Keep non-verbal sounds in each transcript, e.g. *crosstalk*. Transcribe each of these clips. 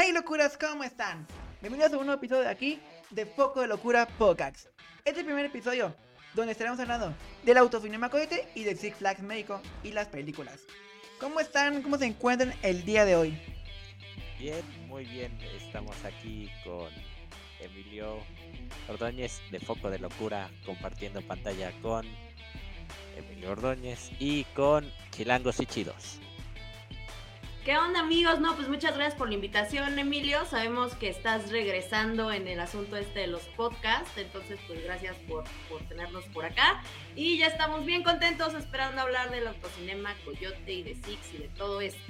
Hey locuras, ¿cómo están? Bienvenidos a un nuevo episodio de aquí de Foco de Locura Podcast. Este es el primer episodio donde estaremos hablando del autocinema cohete y de Six Flags México y las películas. ¿Cómo están? ¿Cómo se encuentran el día de hoy? Bien, muy bien. Estamos aquí con Emilio Ordóñez de Foco de Locura compartiendo pantalla con Emilio Ordóñez y con Chilangos y Chidos. ¿Qué onda amigos? No, pues muchas gracias por la invitación, Emilio. Sabemos que estás regresando en el asunto este de los podcasts, entonces pues gracias por, por tenernos por acá. Y ya estamos bien contentos esperando hablar del autocinema, Coyote y de Six y de todo esto.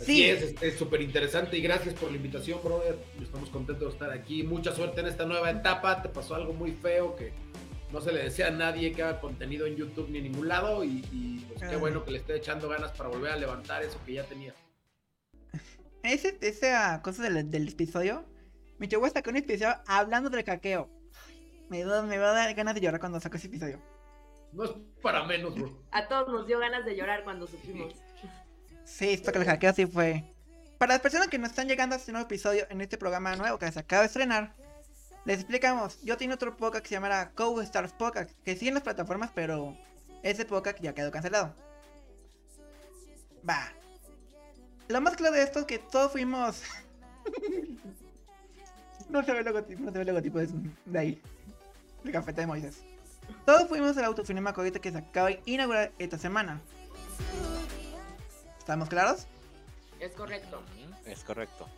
Así sí. es, es súper interesante y gracias por la invitación, brother. Estamos contentos de estar aquí. Mucha suerte en esta nueva etapa. Te pasó algo muy feo que no se le desea a nadie que haga contenido en YouTube ni en ningún lado y, y pues qué bueno que le esté echando ganas para volver a levantar eso que ya tenía. Ese, esa cosa del, del episodio me llegó hasta con un episodio hablando del caqueo. Me, me va a dar ganas de llorar cuando saco ese episodio. No es para menos, bro. A todos nos dio ganas de llorar cuando supimos. Sí, esto que el hackeo sí fue. Para las personas que nos están llegando a este nuevo episodio en este programa nuevo que se acaba de estrenar, les explicamos, yo tengo otro podcast que se llamará Co Stars Podcast, que sigue en las plataformas, pero ese podcast ya quedó cancelado. Va. Lo más claro de esto es que todos fuimos. *laughs* no se ve el logotipo, no se ve el logotipo de, de ahí. El café de Moisés. Todos fuimos al autocinema Coyote que se acaba de inaugurar esta semana. ¿Estamos claros? Es correcto. Es correcto.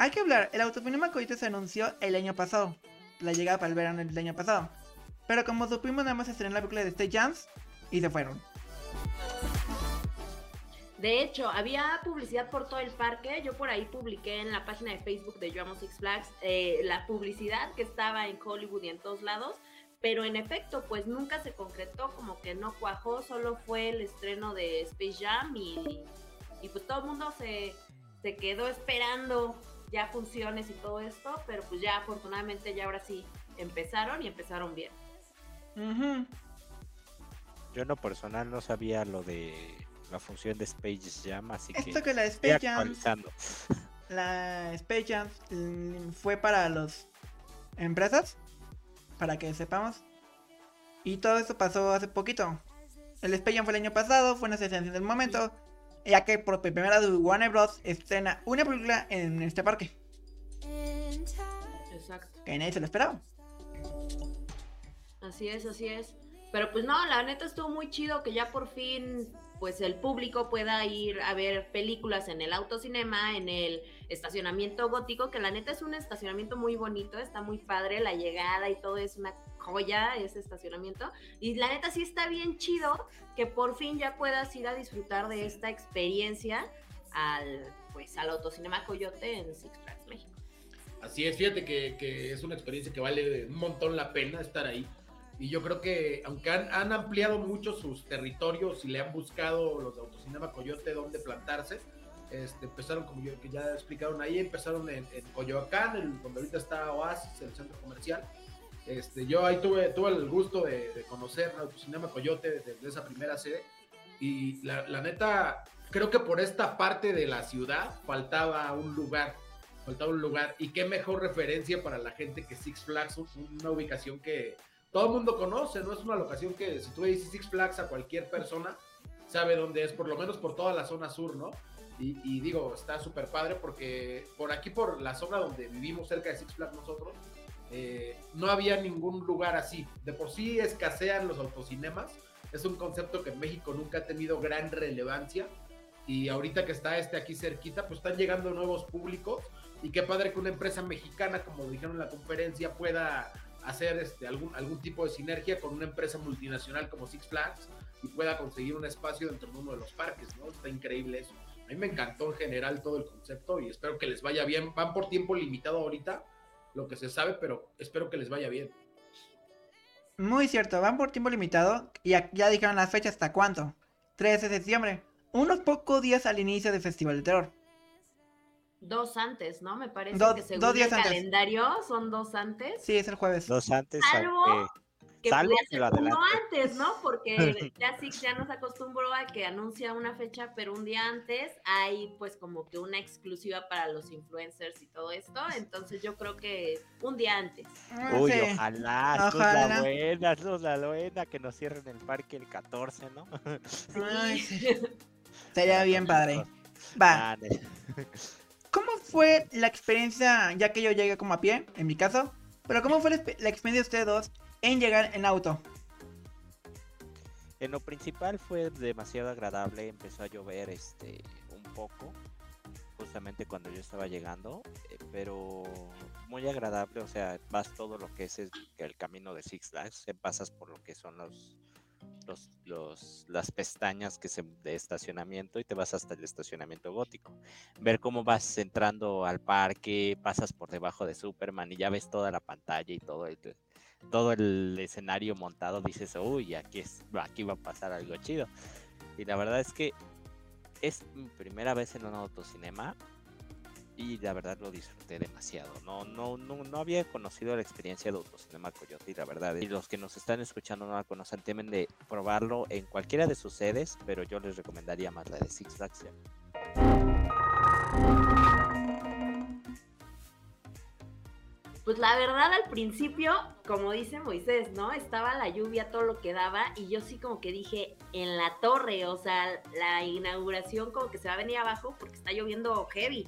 Hay que hablar, el autocinema Coyote se anunció el año pasado, la llegada para el verano del año pasado. Pero como supimos, nada más se estrenó la película de Stay Jams y se fueron. De hecho, había publicidad por todo el parque. Yo por ahí publiqué en la página de Facebook de Yo Amo Six Flags eh, la publicidad que estaba en Hollywood y en todos lados. Pero en efecto, pues nunca se concretó, como que no cuajó, solo fue el estreno de Space Jam y, y pues todo el mundo se quedó esperando ya funciones y todo esto, pero pues ya afortunadamente ya ahora sí empezaron y empezaron bien. Yo en lo personal no sabía lo de la función de Space Jam, así que Esto que la Space Jam, *laughs* la Space Jam mm, fue para las empresas, para que sepamos. Y todo esto pasó hace poquito. El Space Jam fue el año pasado, fue una sensación del momento, ya que por primera vez Warner Bros. estrena una película en este parque, Exacto. que nadie se lo esperaba. Así es, así es. Pero pues no, la neta estuvo muy chido que ya por fin pues el público pueda ir a ver películas en el autocinema, en el estacionamiento gótico, que la neta es un estacionamiento muy bonito, está muy padre, la llegada y todo es una joya ese estacionamiento. Y la neta sí está bien chido que por fin ya puedas ir a disfrutar de esta experiencia al pues al autocinema Coyote en Six Flags México. Así es, fíjate que, que es una experiencia que vale un montón la pena estar ahí. Y yo creo que, aunque han, han ampliado mucho sus territorios y le han buscado los de Autocinema Coyote dónde plantarse, este, empezaron, como yo, que ya explicaron ahí, empezaron en, en Coyoacán, el- donde ahorita está Oasis, el centro comercial. Este, yo ahí tuve, tuve el gusto de, de conocer Autocinema Coyote desde, desde esa primera sede. Y la, la neta, creo que por esta parte de la ciudad faltaba un lugar faltaba un lugar. Y qué mejor referencia para la gente que Six Flags, un- una ubicación que todo el mundo conoce, ¿no? Es una locación que si tú dices Six Flags a cualquier persona, sabe dónde es, por lo menos por toda la zona sur, ¿no? Y, y digo, está súper padre porque por aquí, por la zona donde vivimos cerca de Six Flags nosotros, eh, no había ningún lugar así. De por sí escasean los autocinemas. Es un concepto que en México nunca ha tenido gran relevancia. Y ahorita que está este aquí cerquita, pues están llegando nuevos públicos. Y qué padre que una empresa mexicana, como dijeron en la conferencia, pueda hacer este, algún, algún tipo de sinergia con una empresa multinacional como Six Flags y pueda conseguir un espacio dentro de uno de los parques, ¿no? Está increíble eso. A mí me encantó en general todo el concepto y espero que les vaya bien. Van por tiempo limitado ahorita, lo que se sabe, pero espero que les vaya bien. Muy cierto, van por tiempo limitado y ya, dijeron las fechas hasta cuánto. 13 de septiembre, unos pocos días al inicio del Festival de Terror. Dos antes, ¿no? Me parece Dos- que según dos días el antes. calendario son dos antes. Sí, es el jueves. Dos antes, Algo- aunque que que ser adelante. antes, ¿no? Porque *laughs* ya Six ya nos acostumbró a que anuncia una fecha, pero un día antes hay pues como que una exclusiva para los influencers y todo esto. Entonces yo creo que un día antes. Ah, Uy, sí. ojalá, es Ojalá. la buena, es la buena, que nos cierren el parque el 14, ¿no? Ay, Sí. sí. *laughs* Sería bien padre. Va. *laughs* ¿Cómo fue la experiencia, ya que yo llegué como a pie, en mi caso? Pero ¿cómo fue la experiencia de ustedes dos en llegar en auto? En lo principal fue demasiado agradable, empezó a llover este un poco, justamente cuando yo estaba llegando, eh, pero muy agradable, o sea, vas todo lo que es el, camino de Six Flags, pasas por lo que son los- las pestañas que se, de estacionamiento y te vas hasta el estacionamiento gótico. Ver cómo vas entrando al parque, pasas por debajo de Superman y ya ves toda la pantalla y todo el, todo el escenario montado, dices, uy, aquí, es, aquí va a pasar algo chido. Y la verdad es que es mi primera vez en un autocinema y la verdad lo disfruté demasiado. No, no, no, no había conocido la experiencia de autocinema Coyote la verdad. Y los que nos están escuchando no la conocen, temen de probarlo en cualquiera de sus sedes, pero yo les recomendaría más la de Six Flags. Pues la verdad al principio, como dice Moisés, ¿no? Estaba la lluvia, todo lo que daba, y yo sí como que dije, en la torre, o sea, la inauguración como que se va a venir abajo porque está lloviendo heavy.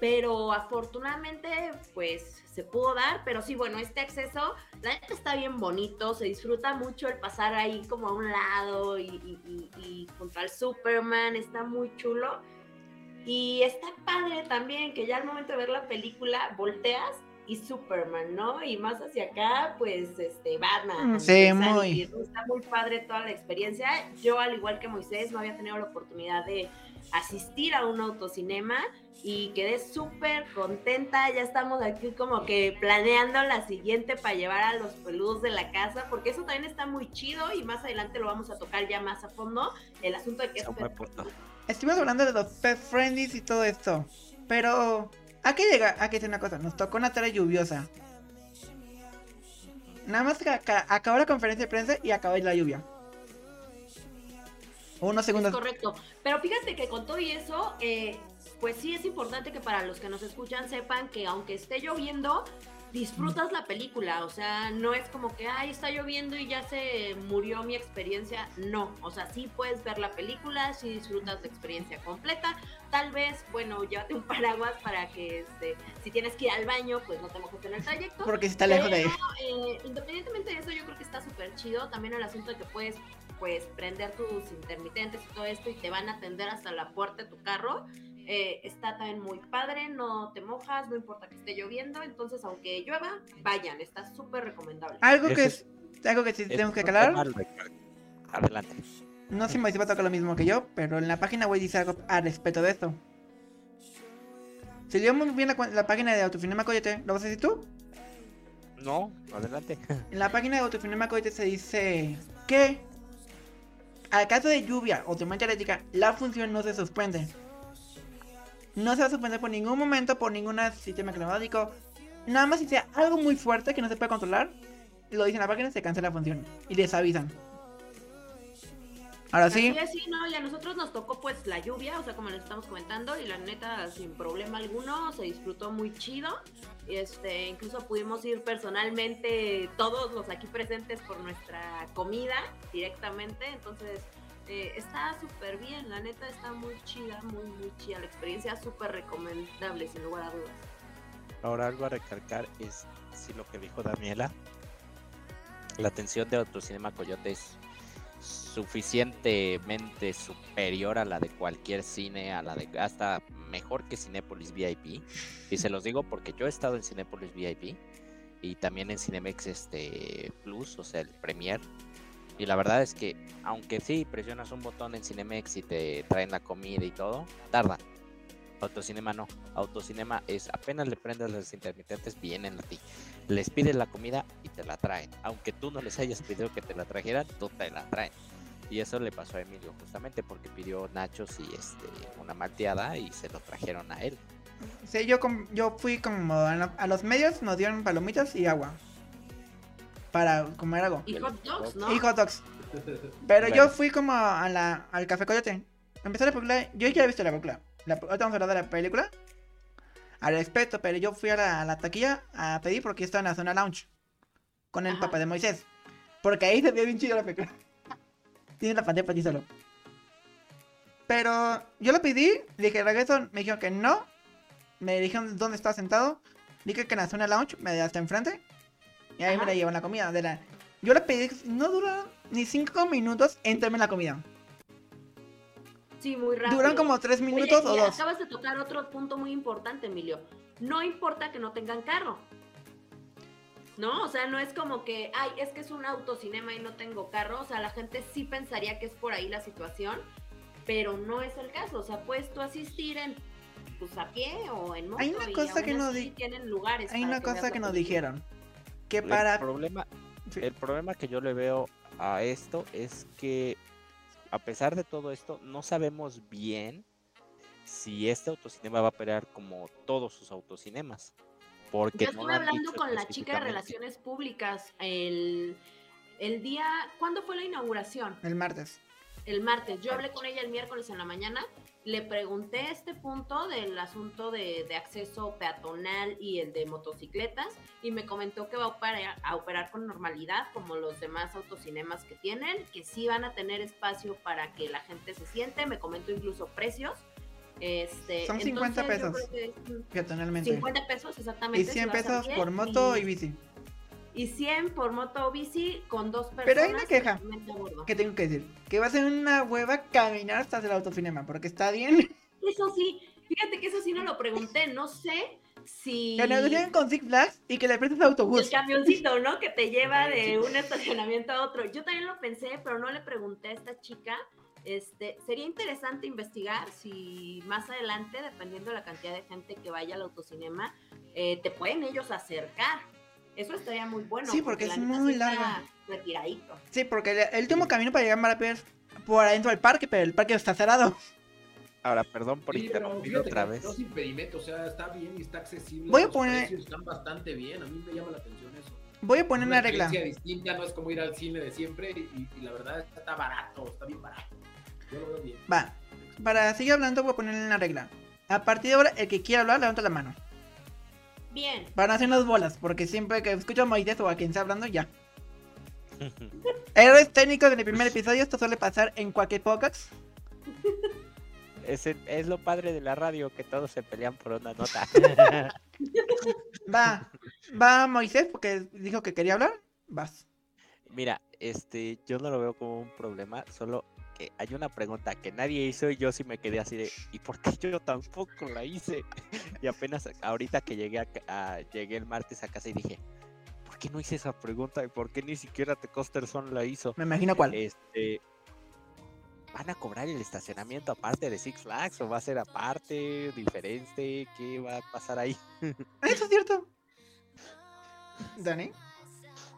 Pero afortunadamente, pues se pudo dar, pero sí, bueno, este acceso, la neta está bien bonito, se disfruta mucho el pasar ahí como a un lado y, y- y- y junto al Superman, está muy chulo. Y está padre también que ya al momento de ver la película volteas y Superman, ¿no? Y más hacia acá, pues, este, Batman. Mm, sí, muy. ¿no? Está muy padre toda la experiencia. Yo, al igual que Moisés, no había tenido la oportunidad de asistir a un autocinema y quedé súper contenta. Ya estamos aquí como que planeando la siguiente para llevar a los peludos de la casa, porque eso también está muy chido y más adelante lo vamos a tocar ya más a fondo. El asunto de que es. Estuvimos hablando de los pet friendlies y todo esto. Pero, ¿a qué llega? Aquí es una cosa, nos tocó una tarde lluviosa. Nada más que aca- acabó la conferencia de prensa y acabó la lluvia. Unos Es segundos. correcto. Pero fíjate que con todo y eso, eh, pues sí es importante que para los que nos escuchan sepan que aunque esté lloviendo, disfrutas la película. O sea, no es como que, ay, está lloviendo y ya se murió mi experiencia. No, o sea, sí puedes ver la película, sí disfrutas la experiencia completa. Tal vez, bueno, llévate un *laughs* paraguas para que, este, si tienes que ir al baño, pues no te mojes en el trayecto. Porque está lejos de ahí. Eh, independientemente de eso, yo creo que está súper chido. También el asunto de que puedes pues prender tus intermitentes y todo esto y te van a atender hasta la puerta de tu carro. Eh, está también muy padre, no te mojas, no importa que esté lloviendo, entonces aunque llueva, vayan, está súper recomendable. Algo que es. Algo que sí Es tengo que recal- Adelante. No sé si me va a tocar lo mismo que yo, pero en la página web dice algo al respecto de esto. Si leemos bien la, la página de Autocinema Coyote, ¿lo vas a decir tú? No, adelante. En la página de Autocinema Coyote se dice que al caso de lluvia o tormenta eléctrica, la función no se suspende. No se va a suspender por ningún momento, por ningún sistema climático. Nada más si sea algo muy fuerte que no se puede controlar, lo dicen en la página, se cancela la función. Y les avisan. Ahora sí, Así no, y a nosotros nos tocó pues la lluvia, o sea, como les estamos comentando, y la neta, sin problema alguno, se disfrutó muy chido. Este, incluso pudimos ir personalmente, todos los aquí presentes, por nuestra comida directamente. Entonces, eh, está súper bien, la neta está muy chida, muy, muy chida. La experiencia súper recomendable, sin lugar a dudas. Ahora algo a recalcar es si lo que dijo Daniela. La atención de Autocinema Coyote es suficientemente superior a la de cualquier cine, a la de hasta mejor que Cinépolis VIP. Y se los digo porque yo he estado en Cinépolis VIP y también en Cinemex este Plus, o sea, el Premier. Y la verdad es que, aunque sí presionas un botón en Cinemex y te traen la comida y todo, tarda. Autocinema no. Autocinema es apenas le prendas los intermitentes, vienen a ti. Les pides la comida y te la traen. Aunque tú no les hayas pedido que te la trajeran, tú te la traen. Y eso le pasó a Emilio justamente porque pidió nachos y este una malteada y se lo trajeron a él. sí, yo, yo fui como a los medios, nos dieron palomitas y agua. Para comer algo. Y hot dogs, ¿no? Y hot dogs. *laughs* Pero Bueno. yo fui como a la, al Café Coyote. Empezó la película. Yo ya he visto la película. La, ahorita vamos a hablar de la película. Al respecto, pero yo fui a la, a la taquilla a pedir porque estaba en la zona lounge. Con el Ajá. papá de Moisés. Porque ahí se ve bien chido la película. *laughs* Tiene la pantalla para ti solo. Pero yo lo pedí, dije regreso, me dijeron que no. Me dijeron dónde estaba sentado. Dije que en la zona lounge, me hasta enfrente. Y ahí me Ajá. la llevan la comida. De la... Yo le pedí, no duró ni 5 minutos en traerme la comida. Sí, muy rápido. Duran como 3 Oye, minutos o y 2. acabas de tocar otro punto muy importante, Emilio. No importa que no tengan carro. ¿No? O sea, no es como que, ay, es que es un autocinema y no tengo carro. O sea, la gente sí pensaría que es por ahí la situación, pero no es el caso. O sea, puedes tú asistir en, pues a pie o en moto. Hay una y cosa aún que así di- tienen lugares. Hay una cosa la que nos dijeron. Que El problema, Sí. el problema que yo le veo a esto es que a pesar de todo esto, no sabemos bien si este autocinema va a operar como todos sus autocinemas. Porque Yo estuve hablando con la chica de. Relaciones Públicas el, el día, ¿cuándo fue la inauguración? El martes. El martes. Yo hablé con ella el miércoles en la mañana, le pregunté este punto del asunto de, de acceso peatonal y el de motocicletas y me comentó que va a operar, a operar con normalidad como los demás autocinemas que tienen, que sí van a tener espacio para que la gente se siente, me comentó incluso precios. Este, Son 50 entonces yo pesos. es- Peatonalmente. 50 pesos exactamente. Y si 100 vas a pesos por moto y bici. Y 100 por moto o bici con dos personas. Pero hay una queja. ¿Qué tengo que decir? Que va a ser una hueva caminar hasta el autocinema. Porque está bien. Eso sí, fíjate que eso sí no lo pregunté, no sé si Que negocien con Six Flags y que le prestes el autobús. camioncito, ¿no? Que te lleva de un estacionamiento a otro. Yo también lo pensé, pero no le pregunté a esta chica. Este, sería interesante investigar si más adelante, dependiendo de la cantidad de gente que vaya al autocinema, eh, te pueden ellos acercar. Eso estaría muy bueno. Sí, porque la es neta muy larga. Retiradito. Sí, porque el, el último camino para llegar a Marapé es por adentro del parque, pero el parque está cerrado. Ahora, perdón por Sí, interrumpir otra vez. No impedimento, o sea, está bien y está accesible. Voy a poner- están bastante bien, a mí me llama la atención eso. Voy a poner una regla. experiencia distinta, no es como ir al cine de siempre y, y la verdad está barato, está bien barato. Yo lo veo bien. Va. Para seguir hablando, voy a poner una regla. A partir de ahora, el que quiera hablar, levanta la mano. Bien. Van a hacer unas bolas, porque siempre que escucho a Moisés o a quien sea hablando, ya. *laughs* Errores técnicos en el primer episodio, esto suele pasar en cualquier podcast. *laughs* Ese- es lo padre de la radio, que todos se pelean por una nota. *laughs* Va, va Moisés porque dijo que quería hablar. Vas. Mira, este, yo no lo veo como un problema, solo que hay una pregunta que nadie hizo y yo sí me quedé así de, ¿y por qué yo tampoco la hice? *laughs* Y apenas ahorita que llegué a, ca- a- llegué el martes a casa y dije, ¿por qué no hice esa pregunta? ¿Y por qué ni siquiera The Coaster Son la hizo? Me imagino cuál. Este, ¿van a cobrar el estacionamiento aparte de Six Flags o va a ser aparte, diferente? ¿Qué va a pasar ahí? *laughs* Eso es cierto. Dani.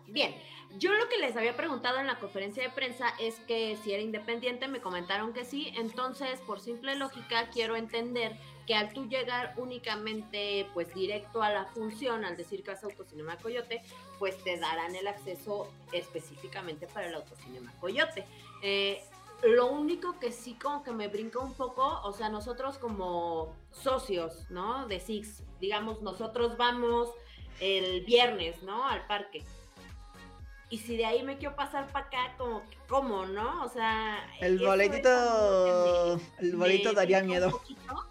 Bien, yo lo que les había preguntado en la conferencia de prensa es que si era independiente, me comentaron que sí, entonces por simple lógica quiero entender que al tú llegar únicamente pues directo a la función, al decir que vas a Autocinema Coyote, pues te darán el acceso específicamente para el Autocinema Coyote. Eh, lo único que sí como que me brinca un poco, o sea, nosotros como socios, ¿no? De Six, digamos, nosotros vamos el viernes, ¿no? Al parque. Y si de ahí me quiero pasar para acá, como, ¿cómo, no? O sea... El boletito. El boletito daría miedo. poquito,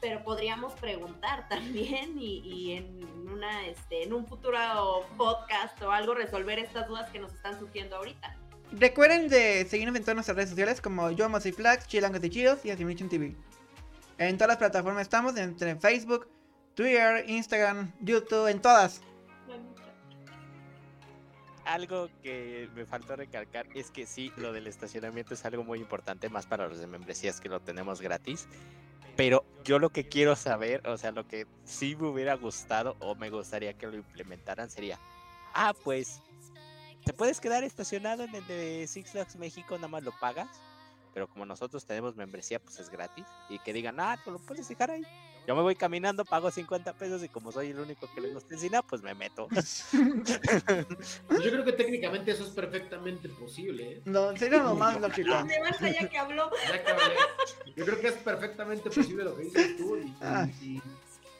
pero podríamos preguntar también y, y en una este en un futuro podcast o algo resolver estas dudas que nos están surgiendo ahorita. Recuerden de seguirnos en todas nuestras redes sociales como Yo Amo Flags, Chilangos y Chidos y Assimilation TV. En todas las plataformas estamos, entre Facebook, Twitter, Instagram, YouTube, en todas. Algo que me faltó recalcar es que sí, lo del estacionamiento es algo muy importante, más para los de membresías que lo tenemos gratis. Pero yo lo que quiero saber, o sea, lo que sí me hubiera gustado o me gustaría que lo implementaran sería, ah, pues, te puedes quedar estacionado en el de Six Flags México, nada más lo pagas. Pero como nosotros tenemos membresía, pues es gratis. Y que digan, ah, tú lo puedes dejar ahí. Yo me voy caminando, pago 50 pesos y como soy el único que le gusta el cine, pues me meto. *laughs* Pues yo creo que técnicamente eso es perfectamente posible. ¿eh? No, sería lo más lógico. *laughs* Ya que habló. Ya que hablé, yo creo que es perfectamente posible lo que dices tú. Y, y- Ah. y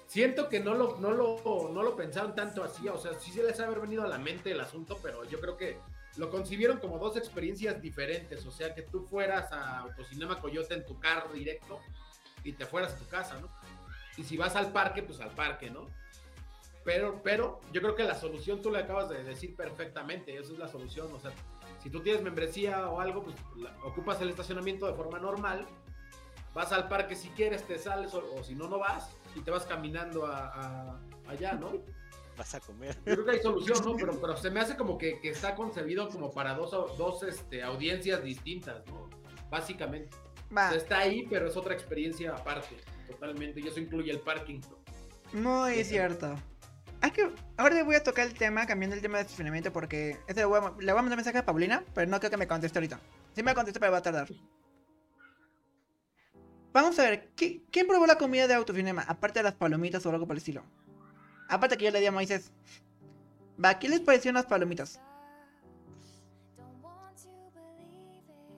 siento que no lo, no, lo, no lo pensaron tanto así. O sea, sí se les ha haber venido a la mente el asunto, pero yo creo que lo concibieron como dos experiencias diferentes. O sea, que tú fueras a Autocinema Coyote en tu carro directo y te fueras a tu casa, ¿no? Y si vas al parque, pues al parque, ¿no? Pero, pero yo creo que la solución tú le acabas de decir perfectamente, esa es la solución, o sea, si tú tienes membresía o algo, pues la- ocupas el estacionamiento de forma normal, vas al parque si quieres, te sales, o, o si no, no vas, y te vas caminando a, a- allá, ¿no? Yo Vas a comer. creo que hay solución, ¿no? Pero, pero se me hace como que, que está concebido como para dos, dos este, audiencias distintas, ¿no? Básicamente. O Va, sea, está ahí, pero es otra experiencia aparte, totalmente, y eso incluye el parking. muy cierto. Hay que, ahora le voy a tocar el tema, cambiando el tema de estacionamiento, porque ese le voy, a, le voy a mandar mensaje a Paulina, pero no creo que me conteste ahorita. Sí me conteste, pero va a tardar. Vamos a ver, ¿qué- ¿quién probó la comida de autocinema? Aparte de las palomitas o algo por el estilo. Aparte que yo le di a Moisés. Va, ¿qué les parecieron las palomitas?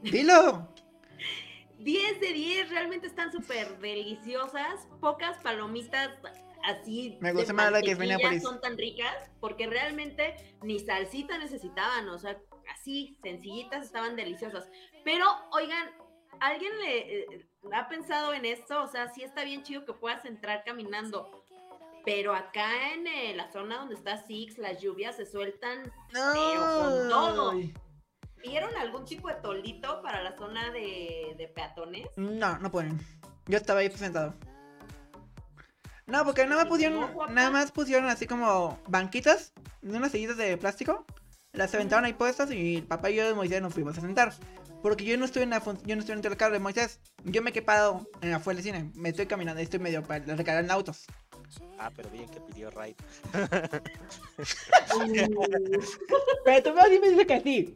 Dilo. 10 de 10, realmente están súper deliciosas. Pocas palomitas así Me gusta más la que Minneapolis. son tan ricas porque realmente ni salsita necesitaban, o sea, así sencillitas estaban deliciosas. Pero oigan, ¿alguien le eh, ha pensado en esto? O sea, sí está bien chido que puedas entrar caminando. Pero acá en eh, la zona donde está Six, las lluvias se sueltan. Pero con todo. ¿Vieron algún tipo de toldito para la zona de, de peatones? No, no ponen. Yo estaba ahí sentado. No, porque nada más ¿Y pusieron, nada más pusieron así como banquitas unas sillitas de plástico. Las aventaron ahí puestas y el papá y yo de Moisés nos fuimos a sentar. Porque yo no estoy en la yo no estoy dentro del carro de Moisés. Yo me he quedado en afuera del cine. Me estoy caminando, estoy medio para recargar en autos. Ah, pero bien que pidió Raid. *laughs* Pero tú me me dices que sí.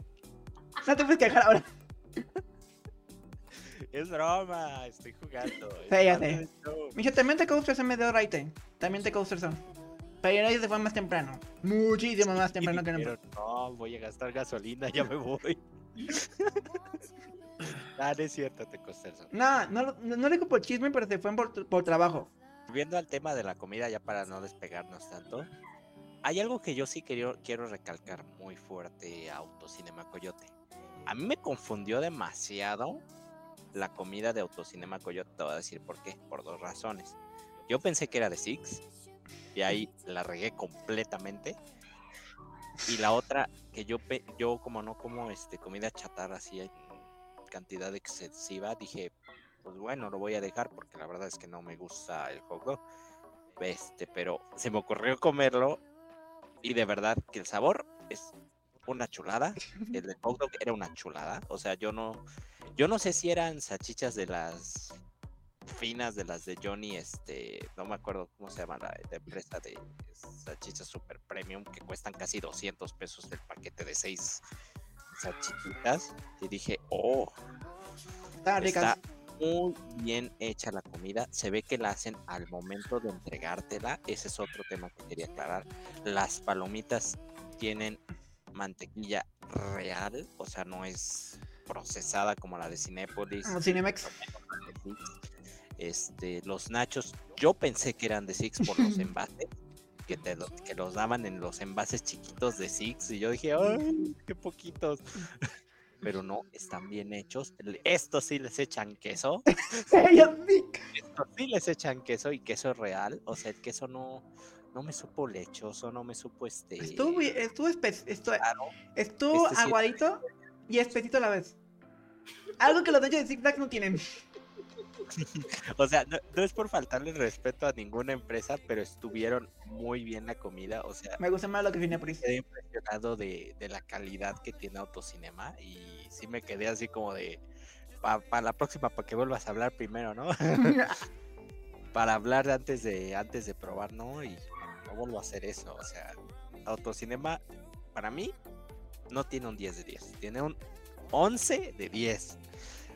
*laughs* No te puedes quejar ahora. *laughs* Es broma, estoy jugando. Sí, ya sé. también te coasters en medio raite. También te coasters son. Pero ellos se fue más temprano. Muchísimo más temprano que nosotros. no, voy a gastar gasolina, ya me voy. *laughs* ah, no es cierto, te costó eso. No, no, no, no le digo por chisme, pero se fue por, por trabajo. Volviendo al tema de la comida, ya para no despegarnos tanto, hay algo que yo sí quiero, quiero recalcar muy fuerte Autocinema Coyote. A mí me confundió demasiado la comida de Autocinema Coyote, te voy a decir por qué, por dos razones. Yo pensé que era de Six, y ahí la regué completamente. Y la otra, que yo, yo como no como este, comida chatarra así en cantidad excesiva, dije, pues bueno, lo voy a dejar porque la verdad es que no me gusta el hot dog. Este, pero se me ocurrió comerlo y de verdad que el sabor es una chulada. El del hot dog era una chulada. O sea, yo no, yo no sé si eran salchichas de las finas de las de Johnny, este, no me acuerdo cómo se llama la, la empresa de salchichas super premium que cuestan casi 200 pesos el paquete de seis salchichitas. Y dije, oh. Está muy bien hecha la comida. Se ve que la hacen al momento de entregártela. Ese es otro tema que quería aclarar. Las palomitas tienen mantequilla real, o sea, no es procesada como la de Cinépolis. Como Cinemex. Este, los nachos, yo pensé que eran de Six por los *laughs* envases. Que, te, lo- que los daban en los envases chiquitos de Six y yo dije, ¡ay, qué poquitos! *laughs* Pero no, están bien hechos. Estos sí les echan queso. *laughs* Estos sí les echan queso y queso real. O sea, el queso no, no me supo lechoso, no me supo este. Estuvo, estuvo, espe- estu- claro. estuvo Este sí- aguadito y espesito a la vez. Algo que los dueños de Zig Zag no tienen. *laughs* O sea, no, no es por faltarle respeto a ninguna empresa, pero estuvieron muy bien la comida. O sea, Me gusta más lo que Cinepolis. quedé impresionado de, de la calidad que tiene Autocinema y sí me quedé así como de para la próxima para que vuelvas a hablar primero, ¿no? *laughs* *laughs* para hablar antes de antes de probar, ¿no? Y no, vuelvo a hacer eso, o sea, Autocinema para mí no tiene un 10 de 10, tiene un 11 de 10.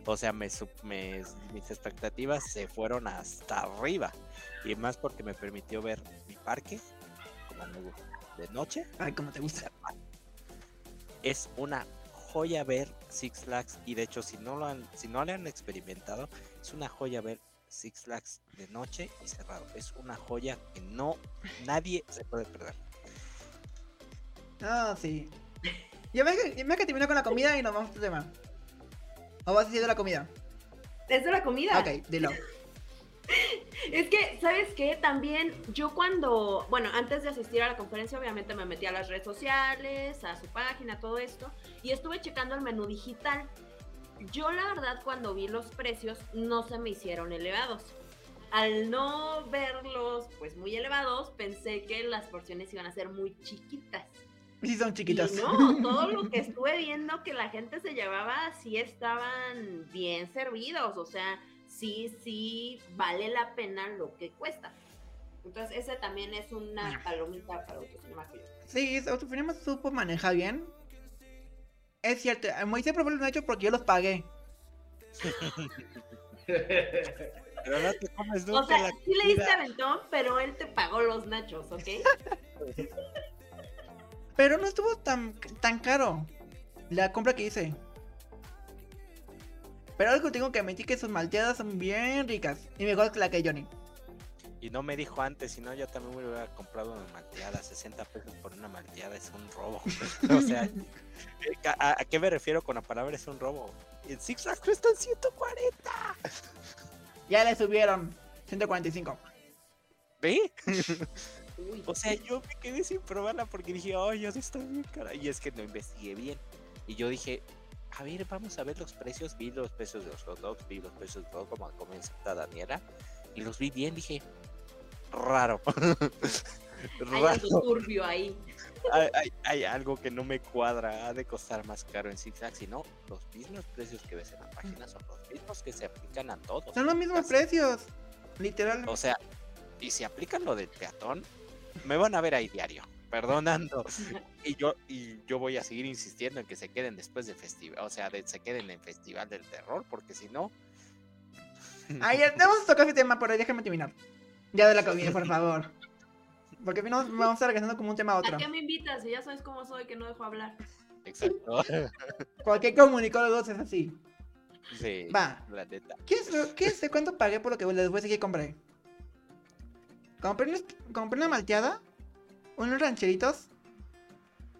O sea, me, me- mis expectativas se fueron hasta arriba. Y más porque me permitió ver mi parque como me gusta, de noche. Ay, como te gusta. Es una joya ver Six Flags. Y de hecho, si no lo han, si no lo han experimentado, es una joya ver Six Flags de noche y cerrado. Es una joya que no nadie se puede perder. Ah, sí. Ya me, me que terminó con la comida y nos vamos a tema. ¿O vas a decir de la comida? Es de la comida. Ok, dilo. *laughs* Es que, ¿sabes qué? También yo cuando, bueno, antes de asistir a la conferencia, obviamente me metí a las redes sociales, a su página, todo esto, y estuve checando el menú digital. Yo la verdad cuando vi los precios no se me hicieron elevados. Al no verlos pues muy elevados, pensé que las porciones iban a ser muy chiquitas. Sí, son chiquitas. Y no, *laughs* todo lo que estuve viendo que la gente se llevaba sí estaban bien servidos, o sea, sí, sí vale la pena lo que cuesta. Entonces, ese también es una palomita para Autocinema. Sí, Autocinema supo manejar bien. Es cierto, Moisés probó los nachos porque yo los pagué. Pero no te comes O sea, la sí le diste aventón, pero él te pagó los nachos, ¿ok? Pero no estuvo tan, tan caro la compra que hice. Pero algo tengo que admitir que sus malteadas son bien ricas. Y mejor que la que Johnny. Y no me dijo antes, si no, yo también me hubiera comprado una malteada. 60 pesos por una malteada es un robo. *laughs* o sea, ¿a, a qué me refiero con la palabra es un robo? En Six Flags cuestan 140. Ya le subieron 145. ¿Ve? Uy, O sea, yo me quedé sin probarla porque dije, ay, ya está bien cara. Y es que no investigué bien. Y yo dije, a ver, vamos a ver los precios. Vi los precios de los hot dogs, vi los precios de todo, como comenta Daniela. Y los vi bien, dije, raro. *laughs* hay algo turbio ahí. hay, hay- hay algo que no me cuadra. Ha de costar más caro en Flags. Si no, los mismos precios que ves en la página son los mismos que se aplican a todos. Son los mismos Casi. precios. Literal. O sea, y si aplican lo del peatón, me van a ver ahí diario, perdonando. *laughs* Y yo, y yo voy a seguir insistiendo en que se queden después del festival, o sea, de- se queden en el festival del terror, porque si no, Ay, ya vamos a tocar ese tema, pero déjame terminar. Ya de la comida, por favor. Porque no, vamos a estar regresando como un tema a ¿A otro. qué me invitas? Si ya sabes cómo soy, que no dejo hablar. exacto. *laughs* Cualquier comunicador es así. Sí, Va. la neta. ¿Quieres, lo- ¿Quieres de cuánto pagué por lo que les voy a decir que compré? Compré, compré una malteada, unos rancheritos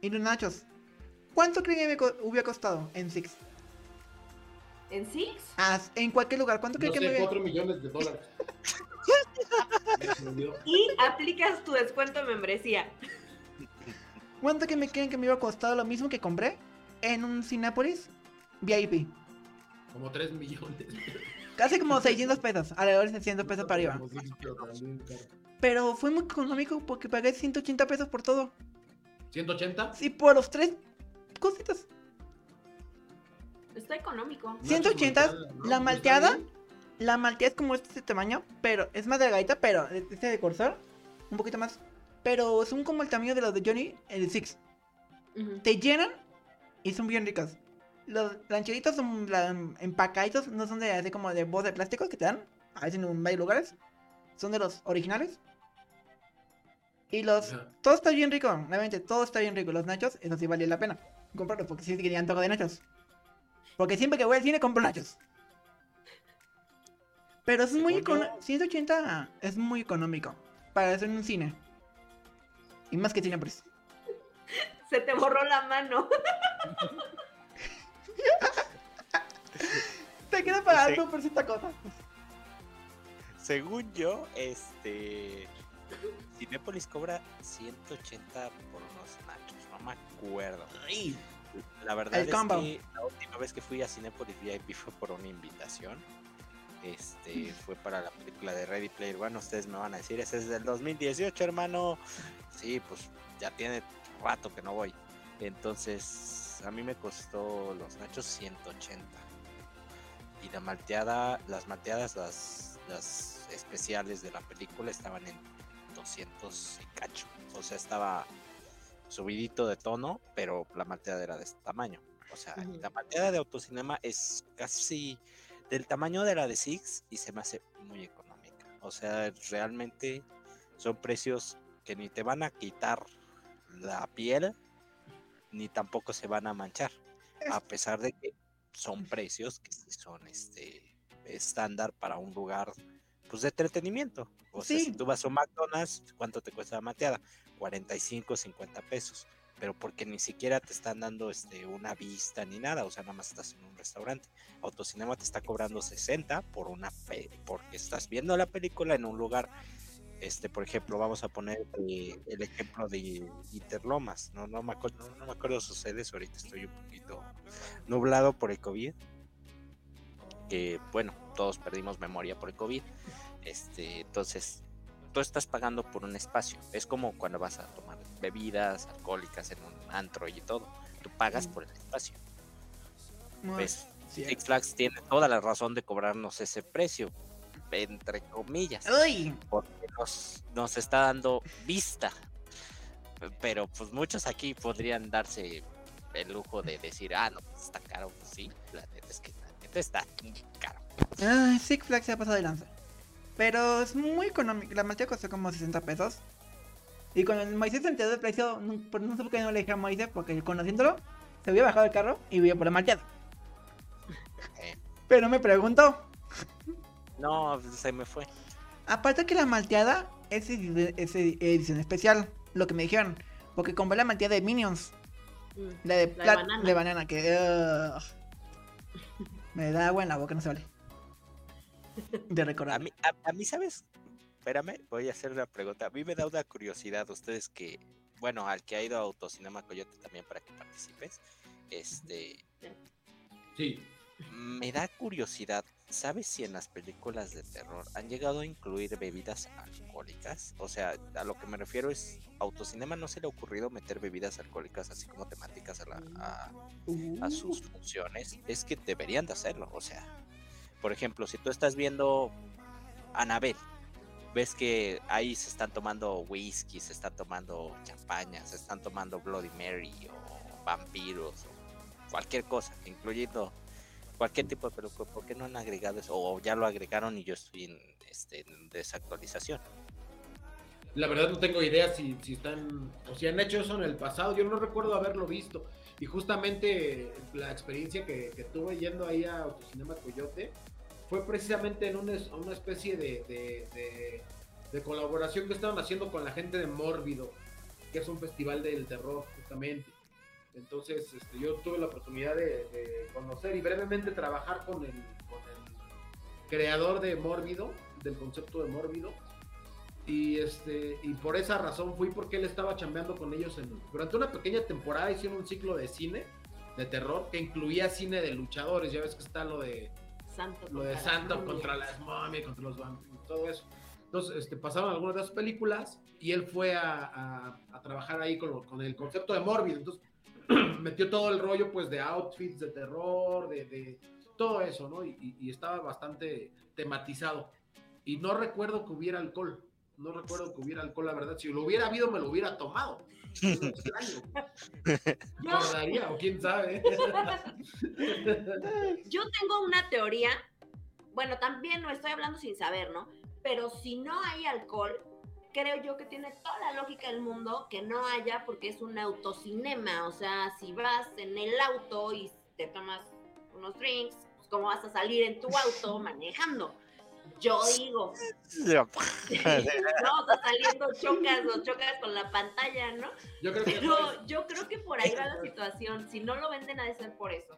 y unos nachos. ¿Cuánto creen que me co- hubiera costado en Six? ¿En Six? Ah, en cualquier lugar, ¿cuánto creen No que me sé, hubiera... 4 millones de dólares. *laughs* Y aplicas tu descuento de membresía. ¿Cuánto que me creen que me hubiera costado lo mismo que compré en un Cinépolis VIP? Como 3 millones. Casi como 600 pesos, alrededor de 600 pesos para arriba. Pero fue muy económico porque pagué 180 pesos por todo. ¿180? Sí, por los tres cositas. Está económico. 180, Nacho, malteada, ¿no? la ¿Está malteada, la malteada es como este tamaño, pero es más delgadita, pero este de Corsair, un poquito más. Pero son como el tamaño de los de Johnny, el Six. Ujú. Te llenan y son bien ricos. Los rancheritos son la- empacaditos, no son de así como de voz de plástico que te dan, a veces en varios lugares. Son de los originales. Y los... Todo está bien rico, realmente, todo está bien rico. Los nachos, eso sí vale la pena. Comprarlos porque sí querían antojo de nachos. Porque siempre que voy al cine compro nachos. Pero es muy económico. 180 es muy económico. Para hacer en un cine. Y más que Cinepolis. Se te borró la mano. *laughs* Te queda pagando Sí. por cierta cosa. Según yo, este. Cinépolis cobra 180 por unos nachos, no me acuerdo. La verdad El es combo. que la última vez que fui a Cinépolis VIP fue por una invitación. Este fue para la película de Ready Player One. Ustedes me van a decir, ese es del 2018, hermano. Sí, pues ya tiene rato que no voy. Entonces, a mí me costó los nachos 180. Y la malteada, las malteadas, las, las especiales de la película estaban en 200 y cacho. O sea, estaba subidito de tono, pero la malteada era de este tamaño. O sea, la malteada de autocinema es casi del tamaño de la de Six y se me hace muy económica. O sea, realmente son precios que ni te van a quitar la piel ni tampoco se van a manchar. A pesar de que son precios que son este estándar para un lugar pues de entretenimiento. O sea, si tú vas a un McDonald's, ¿cuánto te cuesta la malteada? 45, 50 pesos. Pero porque ni siquiera te están dando este una vista ni nada, o sea, nada más estás en un restaurante. Autocinema te está cobrando 60 por una pe- porque estás viendo la película en un lugar este, por ejemplo, vamos a poner eh, el ejemplo de Interlomas, no, no, me acuerdo, no, no me acuerdo sus sedes, ahorita estoy un poquito nublado por el COVID, que bueno, todos perdimos memoria por el COVID, este, entonces tú estás pagando por un espacio, es como cuando vas a tomar bebidas alcohólicas en un antro y todo, tú pagas por el espacio, ¿ves? cierto. Six Flags tiene toda la razón de cobrarnos ese precio, entre comillas Uy, porque nos, nos está dando vista. Pero pues muchos aquí podrían darse el lujo de decir, ah, no, pues, está caro. Pues, sí, la neta es que la neta está caro. Ay, Six Flags se ha pasado de lanza. Pero es muy económico. La malteada costó como 60 pesos. Y cuando el Moisés se enteró del precio, no, por- no sé por qué no le dije a Moisés, porque conociéndolo, se había bajado del carro y iba por la malteada. Pero me preguntó. no, se me fue. Aparte que la malteada es, es edi- edición especial, lo que me dijeron. Porque compré la malteada de Minions, Mm. la de, La de banana. de banana, que me da agua en la boca, no se vale. De A recordar. mí, a, a mí, ¿sabes? Espérame, voy a hacer una pregunta. A mí me da una curiosidad, ustedes que, bueno, al que ha ido a Autocinema Coyote también para que participes, este, Sí. Me da curiosidad, ¿sabes si en las películas de terror han llegado a incluir bebidas alcohólicas? O sea, a lo que me refiero es, Autocinema no se le ha ocurrido meter bebidas alcohólicas así como temáticas a, la- a- Uh. a sus funciones. Es que deberían de hacerlo, o sea, por ejemplo, si tú estás viendo Anabel, ves que ahí se están tomando whisky, se están tomando champaña, se están tomando Bloody Mary o vampiros o cualquier cosa, incluyendo cualquier tipo de película, ¿por qué no han agregado eso? O ya lo agregaron y yo estoy en, este, en desactualización. La verdad no tengo idea si, si están o si han hecho eso en el pasado. Yo no recuerdo haberlo visto. Y justamente la experiencia que, tuve yendo ahí a Autocinema Coyote fue precisamente en una, es- una especie de, colaboración que estaban haciendo con la gente de Mórbido, que es un festival del terror justamente. Entonces este, yo tuve la oportunidad de, de conocer y brevemente trabajar con el, con el creador de Mórbido, del concepto de Mórbido. Y este y por esa razón fui porque él estaba chambeando con ellos en, durante una pequeña temporada hicieron un ciclo de cine de terror que incluía cine de luchadores, ya ves que está lo de Santo. lo de contra Santo las contra las momias, contra los vampiros, todo eso. Entonces, este, pasaron algunas de las películas y él fue a, a- a trabajar ahí con, con el concepto de Morbid. Entonces, *clears throat* metió todo el rollo, pues, de outfits, de terror, de, de todo eso, ¿no? Y- y estaba bastante tematizado. Y no recuerdo que hubiera alcohol. No recuerdo que hubiera alcohol, la verdad. Si lo hubiera habido, me lo hubiera tomado. Es extraño. Yo, o quién sabe. *laughs* yo tengo una teoría. Bueno, también no estoy hablando sin saber, ¿no? Pero si no hay alcohol, creo yo que tiene toda la lógica del mundo que no haya porque es un autocinema. O sea, si vas en el auto y te tomas unos drinks, pues ¿cómo vas a salir en tu auto manejando? Yo digo, *laughs* no, sea, saliendo chocas o chocas con la pantalla, ¿no? Yo creo que Pero yo creo que por ahí va la situación. Si no lo venden, ha de ser por eso.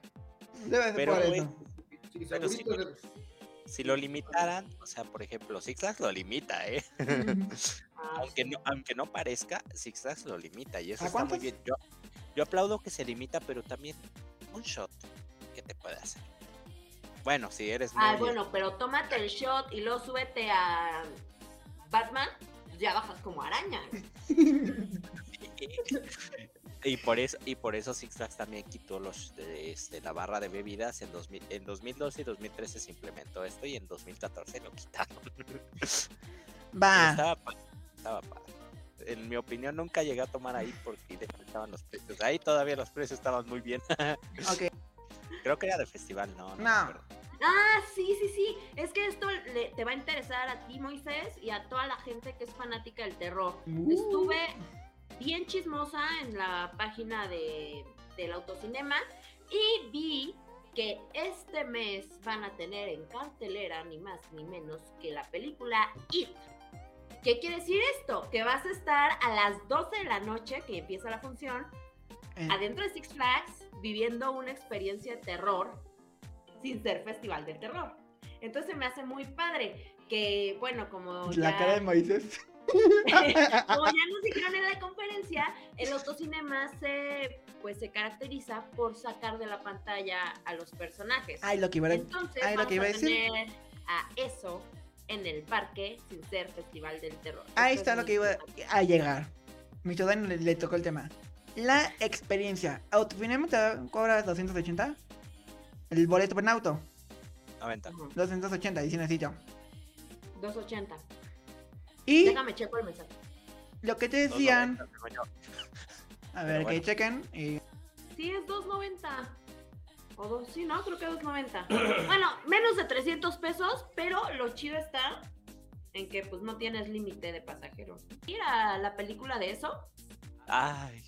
Debe ser Pero, por eso. sí, Pero sí, segurito que- Si lo limitaran, o sea, por ejemplo, Six Flags lo limita, ¿eh? *laughs* Ah, aunque no, aunque no parezca, Six Flags lo limita y eso ¿A está muy bien. Yo, yo aplaudo que se limita, pero también un shot, ¿qué te puede hacer? Bueno, si eres muy... Ah, bueno, pero tómate el shot y luego súbete a Batman, pues ya bajas como araña. *laughs* y por eso y por eso Six Flags también quitó los de, este, la barra de bebidas en 2000, en 2012 y 2013 se implementó esto y en 2014 lo quitaron. Va. Estaba padre, estaba padre. en mi opinión nunca llegué a tomar ahí porque estaban los precios. Ahí todavía los precios estaban muy bien. Ok. Creo que era de festival, no. No. me No. acuerdo. Ah, sí, sí, sí. Es que esto le- te va a interesar a ti, Moisés, y a toda la gente que es fanática del terror. Uh. Estuve bien chismosa en la página de, del autocinema y vi que este mes van a tener en cartelera ni más ni menos que la película It. ¿Qué quiere decir esto? Que vas a estar a las 12 de la noche, que empieza la función, Eh, adentro de Six Flags viviendo una experiencia de terror sin ser festival de terror. Entonces me hace muy padre que, bueno, como la ya, cara de Moisés. *laughs* como ya nos dijeron en la conferencia, el autocinema se, pues, se caracteriza por sacar de la pantalla a los personajes. Ay, lo que iba a Entonces ay, lo que iba a decir. tener a eso en el parque sin ser festival del terror. Ahí Esto está es lo que iba a llegar. Mi ciudadano le, le tocó el tema. La experiencia. Autocinema te cobra 280. El boleto por auto. 90. Ujú, 280, y si necesito. 280. Y Déjame checo el mensaje. lo que te decían. 2.90, según yo. A ver, Pero que bueno. chequen. Y Sí, es 2.90. O dos, sí, no, creo que 2.90. *clears throat* bueno, menos de 300 pesos, pero lo chido está en que pues no tienes límite de pasajeros. Mira la película de eso. Ay.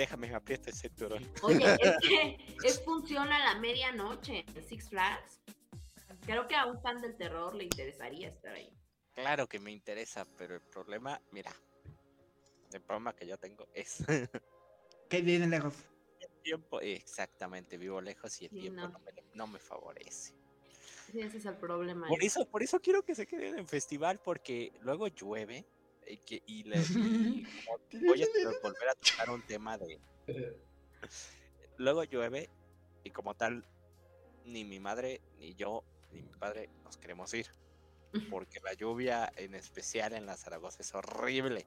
Déjame, me aprieta el cinturón. Oye, es *laughs* que es función a la medianoche en Six Flags. Creo que a un fan del terror le interesaría estar ahí. Claro que me interesa, pero el problema, mira, el problema que yo tengo es *laughs* que viven lejos. el tiempo. Exactamente, vivo lejos y el Sí, tiempo no. no. me, no me favorece. Sí, ese es el problema. Por eso, por eso quiero que se queden en festival, porque luego llueve y, que, y le, y *laughs* como voy a to- volver a tocar un tema de *laughs* luego llueve y como tal ni mi madre ni yo ni mi padre nos queremos ir porque la lluvia en especial en la Zaragoza es horrible.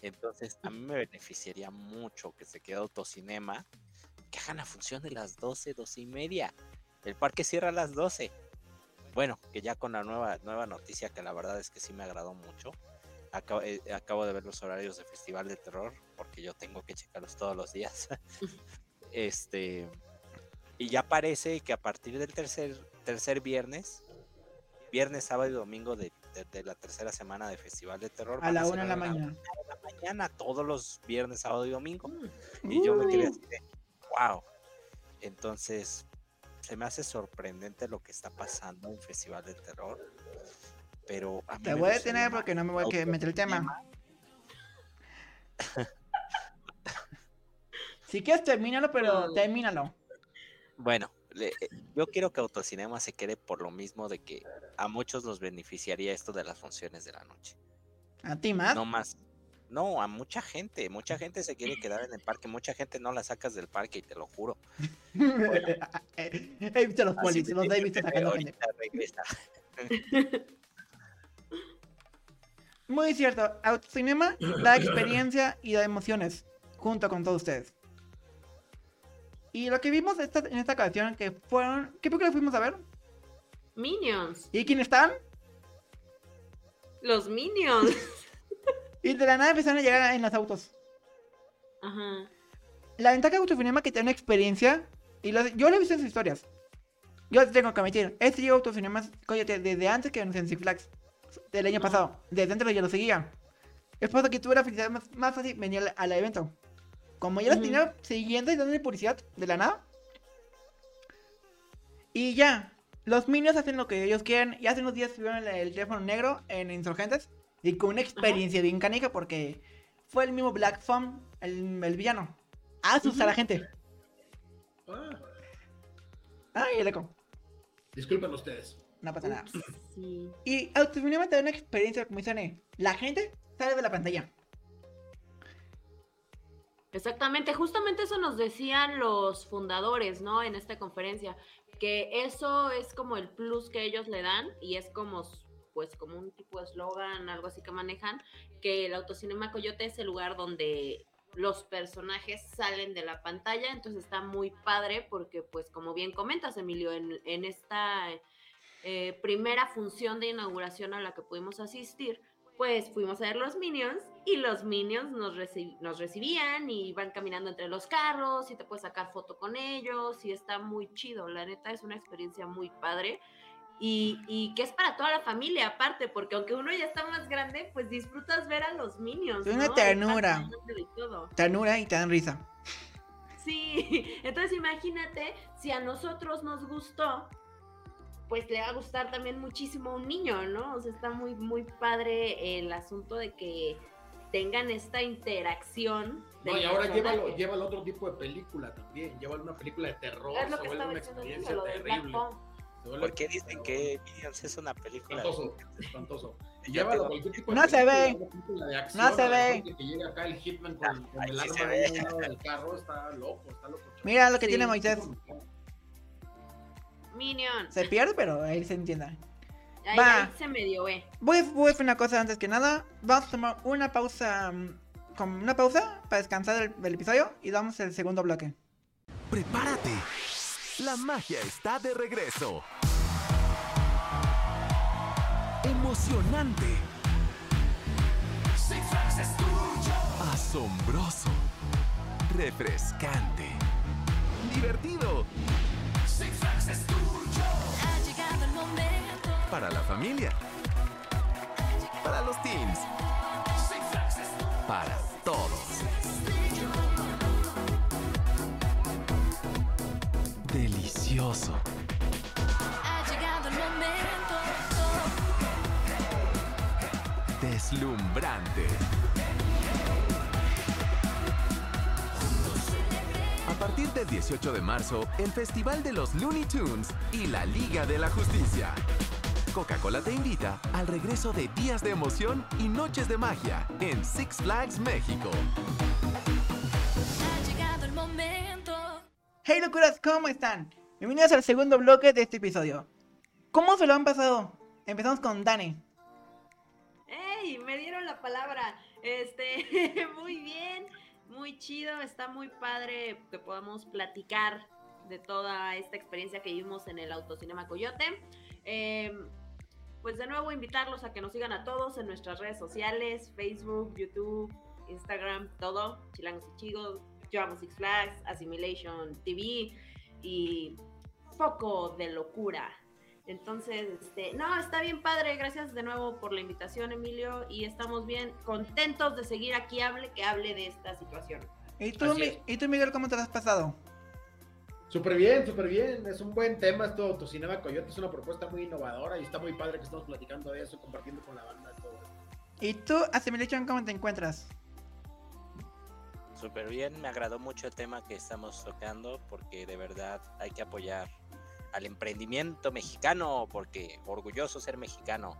Entonces a mí me beneficiaría mucho que se quede autocinema que hagan la función de las 12 12 y media. El parque cierra a las 12 bueno que ya con la nueva nueva noticia que la verdad es que sí me agradó mucho acabo, eh, acabo de ver los horarios de Festival de Terror, porque yo tengo que checarlos todos los días. *laughs* *laughs* este. Y ya parece que a partir del tercer, tercer viernes, viernes, sábado y domingo de, de- de la tercera semana de Festival de Terror, A la una de la mañana. la mañana, todos los viernes, sábado y domingo. Mm, Y yo me quedé así de, wow. Entonces, se me hace sorprendente lo que está pasando en Festival de Terror. Pero a mí Te voy a detener porque no me voy a meter el tema. Si quieres, termínalo, pero termínalo. Bueno, le- eh, yo quiero que Autocinema se quede por lo mismo de que a muchos nos beneficiaría esto de las funciones de la noche. A ti más. No más. No, a mucha gente. Mucha gente se quiere quedar en el parque. Mucha gente no la sacas del parque y te lo juro. *laughs* he visto los polis, los he visto *laughs* que sacando gente. regresa. *laughs* Muy cierto. Autocinema da experiencia y da emociones junto con todos ustedes. Y lo que vimos esta- en esta ocasión que fueron... ¿Qué película fuimos a ver? Minions. ¿Y quién están? Los Minions. *laughs* Y de la nada empezaron a llegar en los autos. Ajá. La ventaja de Autocinema que una experiencia. Y lo- yo lo he visto en sus historias. Yo te tengo que admitir. Este llegó a Autocinema desde antes que en Six Flags. Del año pasado. Desde antes yo lo seguía. Es por eso que tuve la felicidad más, más fácil venir al, al evento. Como los Ujú. tenía siguiendo y dándole publicidad de la nada. Y ya. Los minions hacen lo que ellos quieren. Y hace unos días subieron el, el teléfono negro en Insurgentes. Y con una experiencia bien canica porque fue el mismo Black Phone, el, el villano. A asustar a la gente. Ah, Ay, el eco. disculpen ustedes. No pasa nada. Sí. Y Autocinema te da una experiencia, como dicen, la gente sale de la pantalla. Exactamente, justamente eso nos decían los fundadores, ¿no? En esta conferencia, que eso es como el plus que ellos le dan y es como, pues, como un tipo de eslogan, algo así que manejan, que el Autocinema Coyote es el lugar donde los personajes salen de la pantalla, entonces está muy padre porque, pues, como bien comentas, Emilio, en, en esta eh, primera función de inauguración a la que pudimos asistir, pues fuimos a ver los Minions y los Minions nos, nos recibían y van caminando entre los carros y te puedes sacar foto con ellos y está muy chido, la neta es una experiencia muy padre y, y, que es para toda la familia aparte, porque aunque uno ya está más grande, pues disfrutas ver a los Minions. Es una ternura. Ternura y te dan risa. Sí, *laughs* entonces imagínate si a nosotros nos gustó, pues le va a gustar también muchísimo a un niño, ¿no? O sea, está muy, muy padre el asunto de que tengan esta interacción. No, y ahora llévalo, llévalo otro tipo de película también, llévalo una película de terror, es lo que una experiencia terrible. ¿Por qué dicen que Minions es una película? Espantoso, espantoso. *laughs* Llévalo cualquier tipo de no se ve. no se ve. Que llegue acá el Hitman con, con el arma del carro, está loco, está loco. Mira lo que tiene Moisés. Minion. Se pierde, pero ahí se entiende. Ahí, Va. se medio ve. Voy, voy a hacer una cosa antes que nada. Vamos a tomar una pausa. Mm, con una pausa para descansar del, episodio y damos el segundo bloque. Prepárate. La magia está de regreso. Emocionante. Asombroso. Refrescante. Divertido para la familia. Para los teens. Para todos. Delicioso. Ha llegado el momento. Deslumbrante. Partir del 18 de marzo, el Festival de los Looney Tunes y la Liga de la Justicia. Coca-Cola te invita al regreso de días de emoción y noches de magia en Six Flags México. Ha llegado el momento. Hey locuras, ¿cómo están? Bienvenidos al segundo bloque de este episodio. ¿Cómo se lo han pasado? Empezamos con Dani. ¡Ey! Me dieron la palabra. Este, *laughs* muy bien, muy chido, está muy padre que podamos platicar de toda esta experiencia que vivimos en el Autocinema Coyote. Eh, pues de nuevo invitarlos a que nos sigan a todos en nuestras redes sociales, Facebook, YouTube, Instagram, todo, Chilangos y Chigos, Llevamos Six Flags, Assimilation TV y Foco de Locura. Entonces, este, no, está bien padre, gracias de nuevo por la invitación, Emilio, y estamos bien contentos de seguir aquí, hable, que hable de esta situación. ¿Y tú, ¿y tú Miguel, cómo te has pasado? Súper bien, súper bien. Es un buen tema esto. Autocinema Coyote es una propuesta muy innovadora y está muy padre que estamos platicando de eso, compartiendo con la banda todo ¿Y tú, Assimilation, cómo te encuentras? Súper bien, me agradó mucho el tema que estamos tocando porque de verdad hay que apoyar al emprendimiento mexicano porque orgulloso ser mexicano.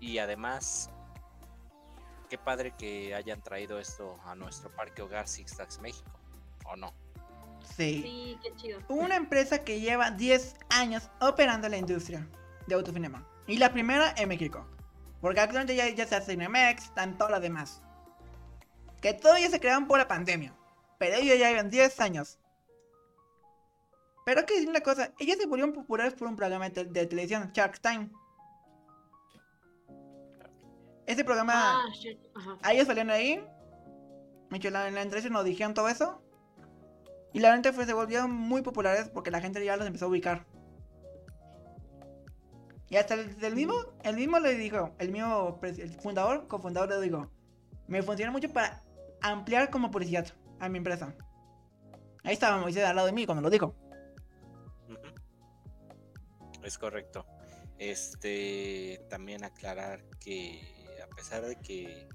Y además, qué padre que hayan traído esto a nuestro parque hogar Six Flags México, ¿o no? Sí. qué chido. Una empresa que lleva 10 años operando en la industria de autocinema. Y la primera en México. Porque actualmente ya, ya se hace Cinemex, están todas las demás. Que todavía se crearon por la pandemia. Pero ellos ya llevan 10 años. Pero hay que decir una cosa, ellos se volvieron populares por un programa de, televisión, Shark Time. Ese programa, ah, ellos salieron ahí. En la, en la entrevista nos dijeron todo eso. Y la gente se volvieron muy populares porque la gente ya los empezó a ubicar. Y hasta el, mismo, el mismo le dijo, el mismo el fundador, cofundador le dijo, me funciona mucho para ampliar como publicidad a mi empresa. Ahí estaba Moisés al lado de mí cuando lo dijo. Es correcto. Este, también aclarar que a pesar de que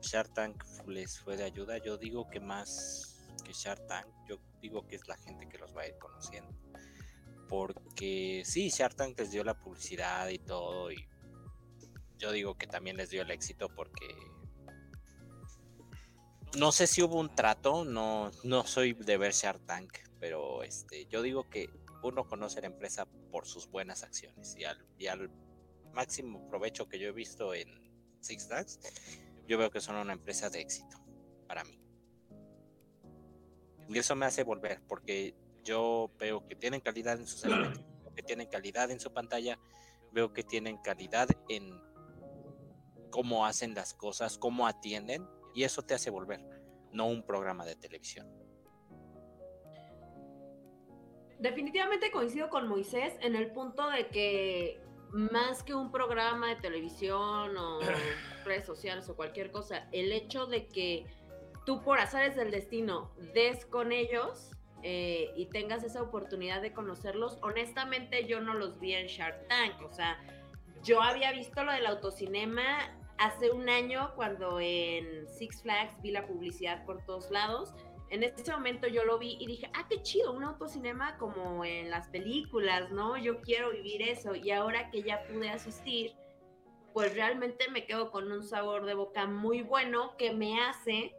Shark Tank les fue de ayuda, yo digo que más que Shark Tank, yo digo que es la gente que los va a ir conociendo. Porque sí, Shark Tank les dio la publicidad y todo, y yo digo que también les dio el éxito porque no sé si hubo un trato, no, no soy de ver Shark Tank, pero este, yo digo que uno conoce la empresa por sus buenas acciones y al, y al máximo provecho que yo he visto en Six Flags, yo veo que son una empresa de éxito para mí. Y eso me hace volver, porque yo veo que tienen calidad en sus elementos, que tienen calidad en su pantalla, veo que tienen calidad en cómo hacen las cosas, cómo atienden, y eso te hace volver, no un programa de televisión. Definitivamente coincido con Moisés en el punto de que más que un programa de televisión o *sighs* redes sociales o cualquier cosa, el hecho de que tú por azares del destino des con ellos eh, y tengas esa oportunidad de conocerlos, honestamente yo no los vi en Shark Tank, o sea, yo había visto lo del autocinema hace un año cuando en Six Flags vi la publicidad por todos lados. En ese momento yo lo vi y dije, ah, qué chido, un autocinema como en las películas, ¿no? Yo quiero vivir eso. Y ahora que ya pude asistir, pues realmente me quedo con un sabor de boca muy bueno que me hace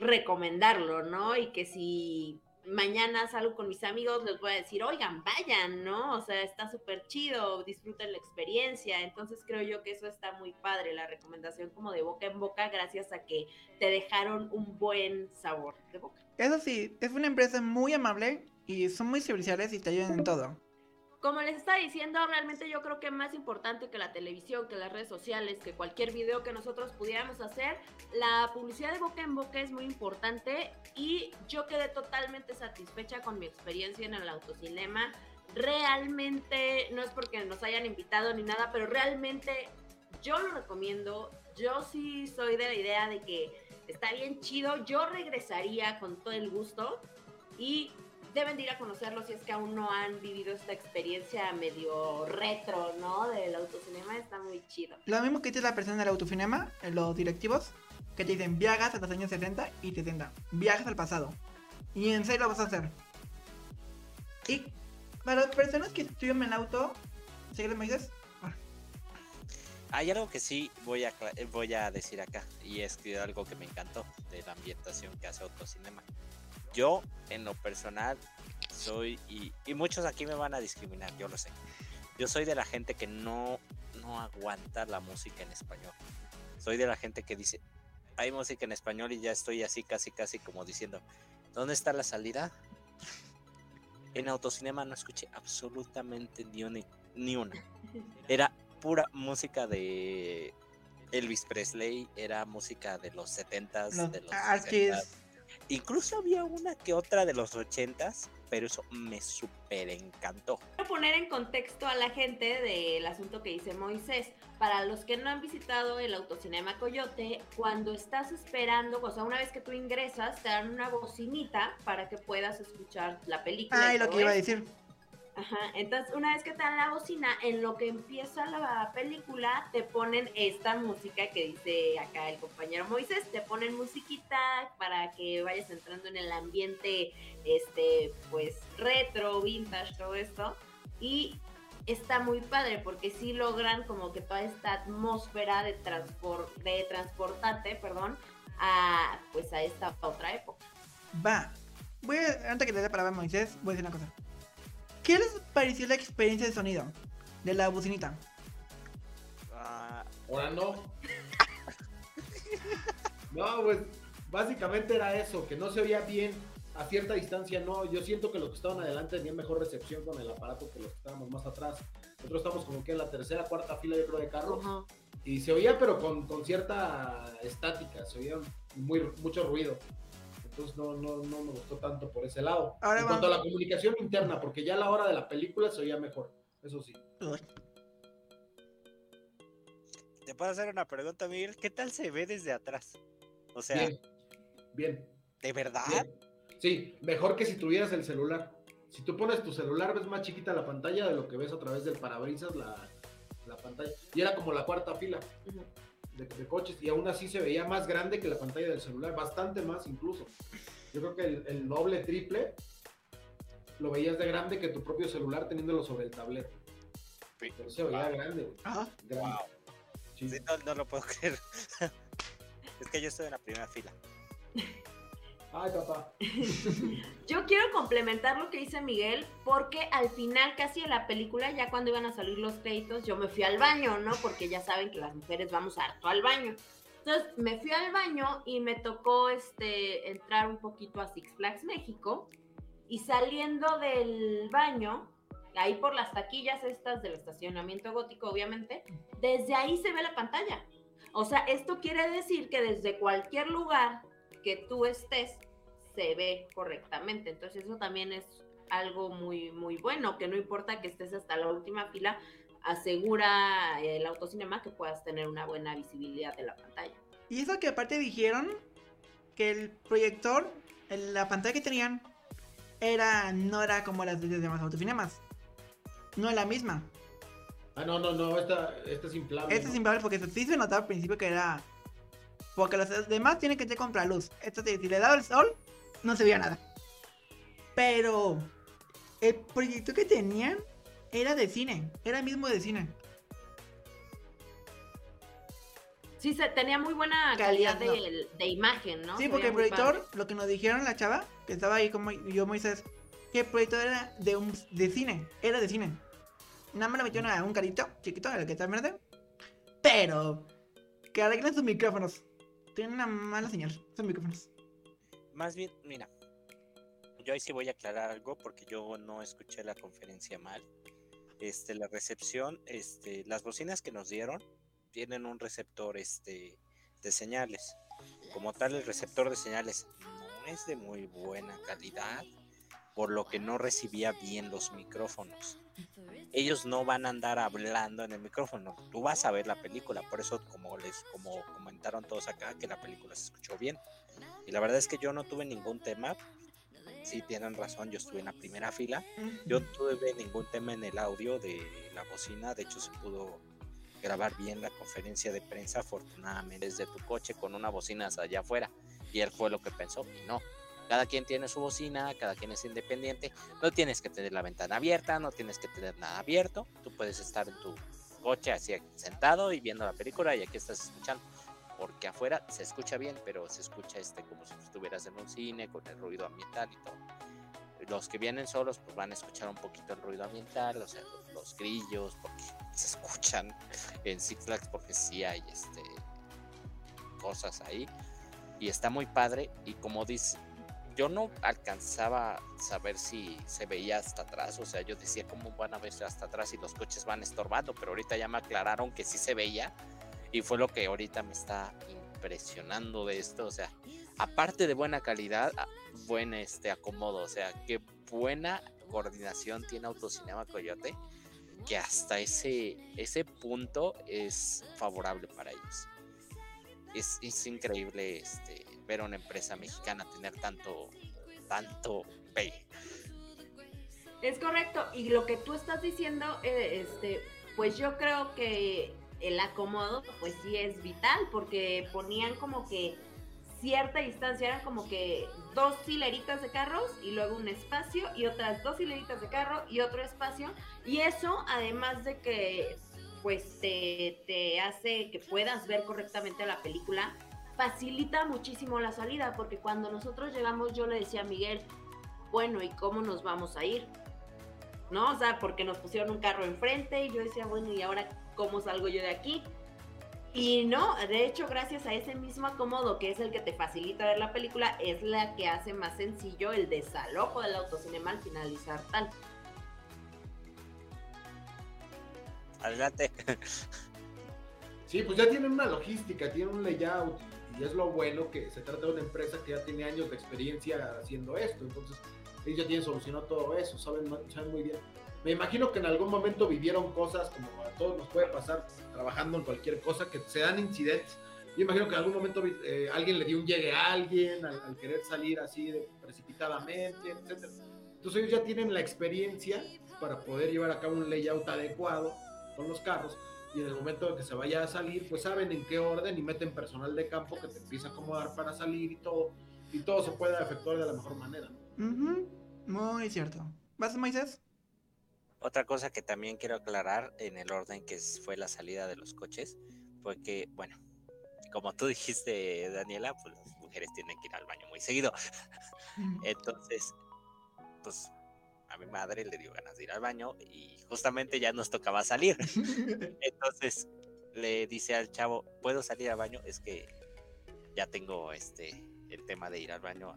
recomendarlo, ¿no? Y que si mañana salgo con mis amigos, les voy a decir, oigan, vayan, ¿no? O sea, está súper chido, disfruten la experiencia. Entonces creo yo que eso está muy padre, la recomendación como de boca en boca, gracias a que te dejaron un buen sabor de boca. Eso sí, es una empresa muy amable y son muy serviciales y te ayudan en todo como les estaba diciendo, realmente yo creo que más importante que la televisión, que las redes sociales, que cualquier video que nosotros pudiéramos hacer, la publicidad de boca en boca es muy importante y yo quedé totalmente satisfecha con mi experiencia en el autocinema. Realmente, no es porque nos hayan invitado ni nada, pero realmente yo lo recomiendo. Yo sí soy de la idea de que está bien chido. Yo regresaría con todo el gusto. Y deben de ir a conocerlo si es que aún no han vivido esta experiencia medio retro, ¿no? Del autocinema, está muy chido. Lo mismo que dice la persona del autocinema, en los directivos, que te dicen viajas a los años 70 y te dicen viajas al pasado. Y en serio lo vas a hacer. Y para las personas que estudian en el auto, ¿sí me dices? Hay algo que sí voy a, voy a decir acá, y es que algo que me encantó de la ambientación que hace Autocinema yo, en lo personal, soy, y, muchos aquí me van a discriminar, yo lo sé. Yo soy de la gente que no, no aguanta la música en español. Soy de la gente que dice, hay música en español y ya estoy así, casi, casi como diciendo, ¿dónde está la salida? *laughs* En autocinema no escuché absolutamente ni una. Ni una. Era pura música de Elvis Presley, era música de los 70s, de los Incluso había una que otra de los ochentas, pero eso me súper encantó. Quiero poner en contexto a la gente del asunto que dice Moisés. Para los que no han visitado el Autocinema Coyote, cuando estás esperando, o sea, una vez que tú ingresas, te dan una bocinita para que puedas escuchar la película. Ah, y lo que iba a decir. Ajá, entonces una vez que te dan la bocina, en lo que empieza la película, te ponen esta música que dice acá el compañero Moisés, te ponen musiquita para que vayas entrando en el ambiente, este, pues retro, vintage, todo esto, y está muy padre porque sí logran como que toda esta atmósfera de, transport, de transportarte, perdón, a, pues a esta otra época. Va, voy a, antes que te dé para ver Moisés, voy a decir una cosa. ¿Qué les pareció la experiencia de sonido de la bocinita? Ah, ahora no. *laughs* no, pues básicamente era eso, que no se oía bien a cierta distancia. No, yo siento que los que estaban adelante tenían mejor recepción con el aparato que los que estábamos más atrás. Nosotros estamos como que en la tercera, cuarta fila, de creo, de carro. Y se oía, pero con, con cierta estática, se oía muy, mucho ruido entonces no, no, no me gustó tanto por ese lado. en cuanto a la comunicación interna, porque ya a la hora de la película se oía mejor, eso sí. Te puedo hacer una pregunta, Miguel. ¿Qué tal se ve desde atrás? O sea, bien. ¿De verdad? Sí, mejor que si tuvieras el celular. Si tú pones tu celular, ves más chiquita la pantalla de lo que ves a través del parabrisas, la, la pantalla. Y era como la cuarta fila de, coches y aún así se veía más grande que la pantalla del celular, bastante más incluso. Yo creo que el, doble, triple, lo veías de grande que tu propio celular teniéndolo sobre el tablet. Pero se veía grande. no, lo puedo *laughs* creer. es que yo estoy en la primera fila. *laughs* Ay, papá. *laughs* Yo quiero complementar lo que dice Miguel, porque al final, casi en la película, ya cuando iban a salir los créditos, yo me fui al baño, ¿no? Porque ya saben que las mujeres vamos harto al baño. Entonces me fui al baño y me tocó este, entrar un poquito a Six Flags México. Y saliendo del baño, ahí por las taquillas estas del estacionamiento gótico, obviamente, desde ahí se ve la pantalla. O sea, esto quiere decir que desde cualquier lugar que tú estés, se ve correctamente. Entonces eso también es algo muy, muy bueno, que no importa que estés hasta la última fila, asegura el autocinema que puedas tener una buena visibilidad de la pantalla. Y eso que aparte dijeron que el proyector, la pantalla que tenían, era no era como las de los demás autocinemas. No es la misma. Ah, no, no, no, esta, esta es inflable. Esta es inflable porque sí se notaba al principio que era. Porque los demás tienen que tener luz Esto si le daba el sol, no se veía nada. Pero el proyecto que tenían era de cine, era mismo de cine. Sí, se, tenía muy buena calidad, de, imagen, ¿no? Sí, porque el proyector, lo que nos dijeron la chava, que estaba ahí como yo, Moisés, que el proyector era de, un, de cine, era de cine. Nada más le metieron a un carito chiquito, el que está verde. Pero, que arreglen sus micrófonos. Tienen una mala señal, sus micrófonos. Más bien, mira, yo ahí sí voy a aclarar algo porque yo no escuché la conferencia mal. Este, la recepción, este, las bocinas que nos dieron tienen un receptor este, de señales. Como tal, el receptor de señales no es de muy buena calidad, por lo que no recibía bien los micrófonos. Ellos no van a andar hablando en el micrófono. Tú vas a ver la película, por eso como les como comentaron todos acá que la película se escuchó bien. Y la verdad es que yo no tuve ningún tema. Sí, tienen razón, yo estuve en la primera fila. Yo no tuve ningún tema en el audio de la bocina, de hecho se pudo grabar bien la conferencia de prensa, afortunadamente desde tu coche con una bocina allá afuera. Y él fue lo que pensó, y no. Cada quien tiene su bocina, cada quien es independiente. No tienes que tener la ventana abierta, no tienes que tener nada abierto. Tú puedes estar en tu coche así sentado y viendo la película y aquí estás escuchando. Porque afuera se escucha bien, pero se escucha este como si estuvieras en un cine con el ruido ambiental y todo los que vienen solos pues van a escuchar un poquito el ruido ambiental, o sea, los, grillos, porque *laughs* se escuchan en Six Flags porque sí hay este cosas ahí y está muy padre y como dice yo no alcanzaba a saber si se veía hasta atrás, o sea, yo decía cómo van a verse hasta atrás y los coches van estorbando, pero ahorita ya me aclararon que sí se veía y fue lo que ahorita me está impresionando de esto, o sea, aparte de buena calidad, buen este acomodo, o sea, qué buena coordinación tiene Autocinema Coyote, que hasta ese, ese punto es favorable para ellos. Es, es increíble este, ver a una empresa mexicana tener tanto, tanto P. Es correcto, y lo que tú estás diciendo, eh, este, pues yo creo que el acomodo, pues sí es vital, porque ponían como que cierta distancia, eran como que dos hileritas de carros y luego un espacio y otras dos hileritas de carro y otro espacio. Y eso, además de que pues te, te hace que puedas ver correctamente la película, facilita muchísimo la salida, porque cuando nosotros llegamos yo le decía a Miguel, bueno, ¿y cómo nos vamos a ir? ¿No? O sea, porque nos pusieron un carro enfrente y yo decía, bueno, ¿y ahora cómo salgo yo de aquí? Y no, de hecho, gracias a ese mismo acomodo, que es el que te facilita ver la película, es la que hace más sencillo el desalojo del autocinema al finalizar tal. Adelante. Sí, pues ya tienen una logística, tienen un layout, y es lo bueno que se trata de una empresa que ya tiene años de experiencia haciendo esto, entonces ellos ya tienen solucionado todo eso, saben, saben muy bien. Me imagino que en algún momento vivieron cosas como a todos nos puede pasar trabajando en cualquier cosa, que se dan incidentes. Yo imagino que en algún momento eh, alguien le dio un llegue a alguien al, querer salir así de, precipitadamente, etc. Entonces ellos ya tienen la experiencia para poder llevar a cabo un layout adecuado con los carros y en el momento de que se vaya a salir, pues saben en qué orden y meten personal de campo que te empieza a acomodar para salir y todo, y todo se puede efectuar de la mejor manera. Muy cierto. ¿Vas, Moisés? Otra cosa que también quiero aclarar en el orden que fue la salida de los coches fue que, bueno, como tú dijiste, Daniela, pues las mujeres tienen que ir al baño muy seguido. Entonces, pues a mi madre le dio ganas de ir al baño y justamente ya nos tocaba salir. *laughs* Entonces le dice al chavo, ¿puedo salir al baño? Es que ya tengo este el tema de ir al baño,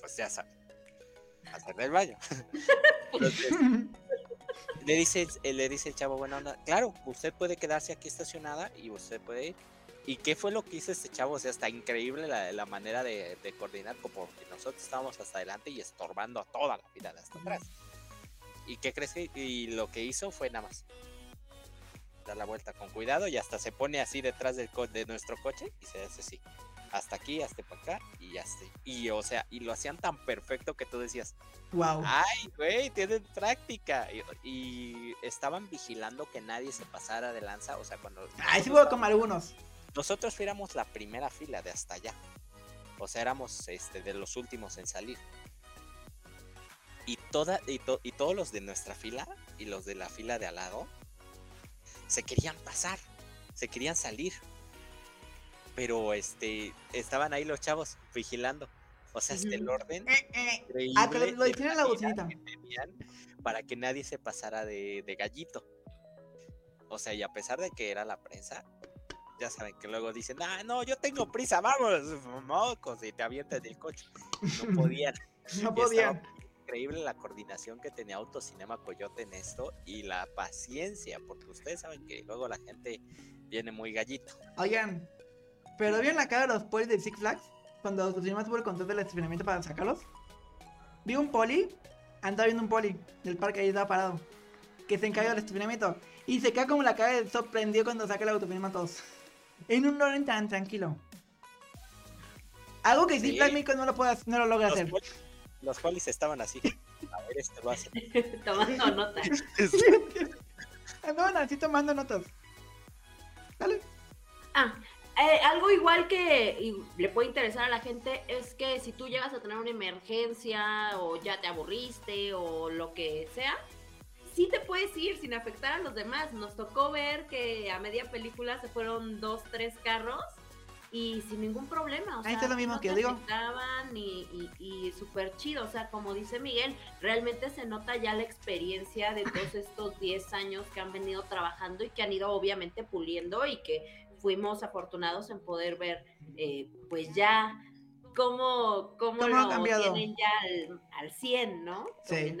pues ya hacer el baño. *laughs* Entonces, Le dice, le dice el chavo, bueno, claro, usted puede quedarse aquí estacionada y usted puede ir. ¿Y qué fue lo que hizo este chavo? O sea, está increíble la, la manera de, de coordinar, como porque nosotros estábamos hasta adelante y estorbando a toda la fila de hasta atrás. ¿Y qué crees que? Y lo que hizo fue nada más dar la vuelta con cuidado y hasta se pone así detrás del co- de nuestro coche y se hace así. Hasta aquí, hasta para acá y ya está. Y o sea, y lo hacían tan perfecto que tú decías, Wow. Ay, güey, tienen práctica. Y, y estaban vigilando que nadie se pasara de lanza. O sea, cuando Ay, sí hubo como algunos. Nosotros fuéramos la primera fila de hasta allá. O sea, éramos este, de los últimos en salir. Y, toda, y, to- y todos los de nuestra fila y los de la fila de al lado se querían pasar, se querían salir. Pero este estaban ahí los chavos vigilando. O sea, hasta el orden Eh, eh. Ah, que lo- hicieron la bocinita. para que nadie se pasara de, de gallito. O sea, y a pesar de que era la prensa, ya saben que luego dicen, ah, no, yo tengo prisa, vamos, *laughs* mocos, y te avientan del coche. No podían. *laughs* No podían. increíble la coordinación que tenía Autocinema Coyote en esto y la paciencia, porque ustedes saben que luego la gente viene muy gallito. Oigan, pero ¿vieron la cara de los polis de Six Flags? Cuando los cinemas tuvo el control del estacionamiento para sacarlos. Vi un poli, andaba viendo un poli del parque ahí estaba parado. Que se encarga del estacionamiento. Y se cae como la cara de sorprendido cuando saca el autocinema a todos. En un orden tan tranquilo. Algo que Sí. México no lo, puede, hacer- no lo logra Los, hacer. poli- los polis estaban así. A ver, este lo hace. *laughs* Tomando nota. *laughs* Andaban así tomando notas. Dale. Ah, eh, algo igual que y le puede interesar a la gente es que si tú llegas a tener una emergencia o ya te aburriste o lo que sea, sí te puedes ir sin afectar a los demás. Nos tocó ver que a media película se fueron dos, tres carros y sin ningún problema. O Ahí sea, está lo mismo no que te digo. y, y, y súper chido. O sea, como dice Miguel, realmente se nota ya la experiencia de todos estos 10 años que han venido trabajando y que han ido obviamente puliendo y que fuimos afortunados en poder ver, eh, pues ya cómo, cómo, lo cambiado. tienen ya al, al 100, ¿no? Sí.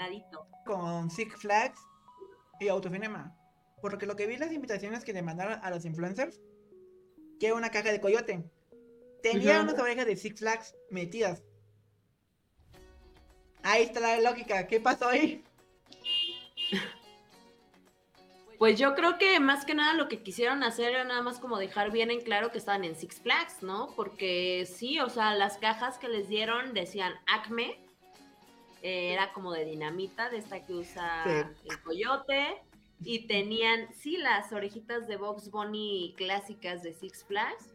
Con Six Flags y Autocinema. Porque lo que vi en las invitaciones que le mandaron a los influencers, que era una caja de coyote. Tenía unas orejas de Six Flags metidas. Ahí está la lógica. ¿Qué pasó ahí? *laughs* Pues yo creo que más que nada lo que quisieron hacer era nada más como dejar bien en claro que estaban en Six Flags, ¿no? Porque sí, o sea, las cajas que les dieron decían Acme, eh, era como de dinamita, de esta que usa Sí. el coyote, y tenían, sí, las orejitas de Box Bunny clásicas de Six Flags.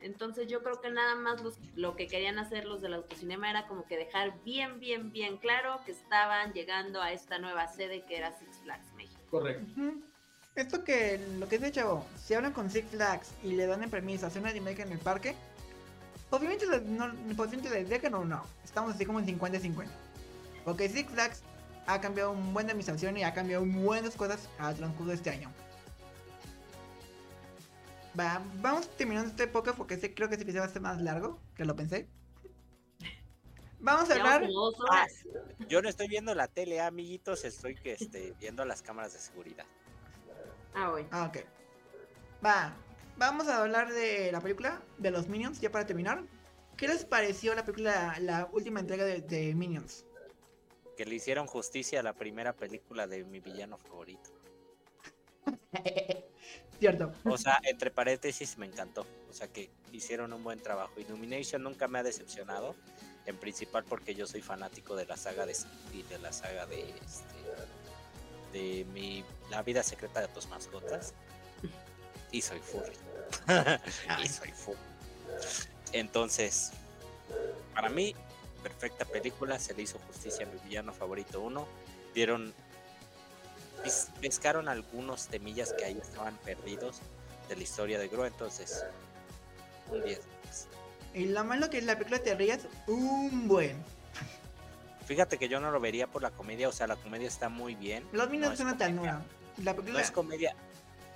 Entonces yo creo que nada más los- lo que querían hacer los del autocinema era como que dejar bien, bien, bien claro que estaban llegando a esta nueva sede que era Six Flags México. Correcto. Esto que lo que dice chavo, si hablan con Six Flags y le dan el permiso a hacer una remake en el parque, obviamente les, no, posiblemente les dejan o no. Estamos así como en 50-50. Porque Six Flags ha cambiado un buen de administración y ha cambiado buenas cosas al transcurso de este año. Va, vamos terminando este podcast porque este, creo que este episodio va a ser más largo que lo pensé. Vamos a hablar. horas. Yo no estoy viendo la tele, amiguitos, estoy que este, viendo las cámaras de seguridad. Ah, bueno. Ah, ok. Va, vamos a hablar de la película, de los Minions, ya para terminar. ¿Qué les pareció la película, la última entrega de, de Minions? Que le hicieron justicia a la primera película de mi villano favorito. *laughs* Cierto. O sea, entre paréntesis me encantó. O sea que hicieron un buen trabajo. Illumination nunca me ha decepcionado. En principal porque yo soy fanático de la saga de y de la saga de este de mi La vida secreta de tus mascotas. Y soy furry. *laughs* y soy furry. Entonces, para mí, perfecta película. Se le hizo justicia a mi villano favorito uno. Dieron pescaron algunos temillas que ahí estaban perdidos de la historia de Gru, entonces un 10. Y lo malo que es la película te rías un buen. Fíjate que yo no lo vería por la comedia, o sea, la comedia está muy bien. Los no es son una comedia- ternura. La No película es comedia,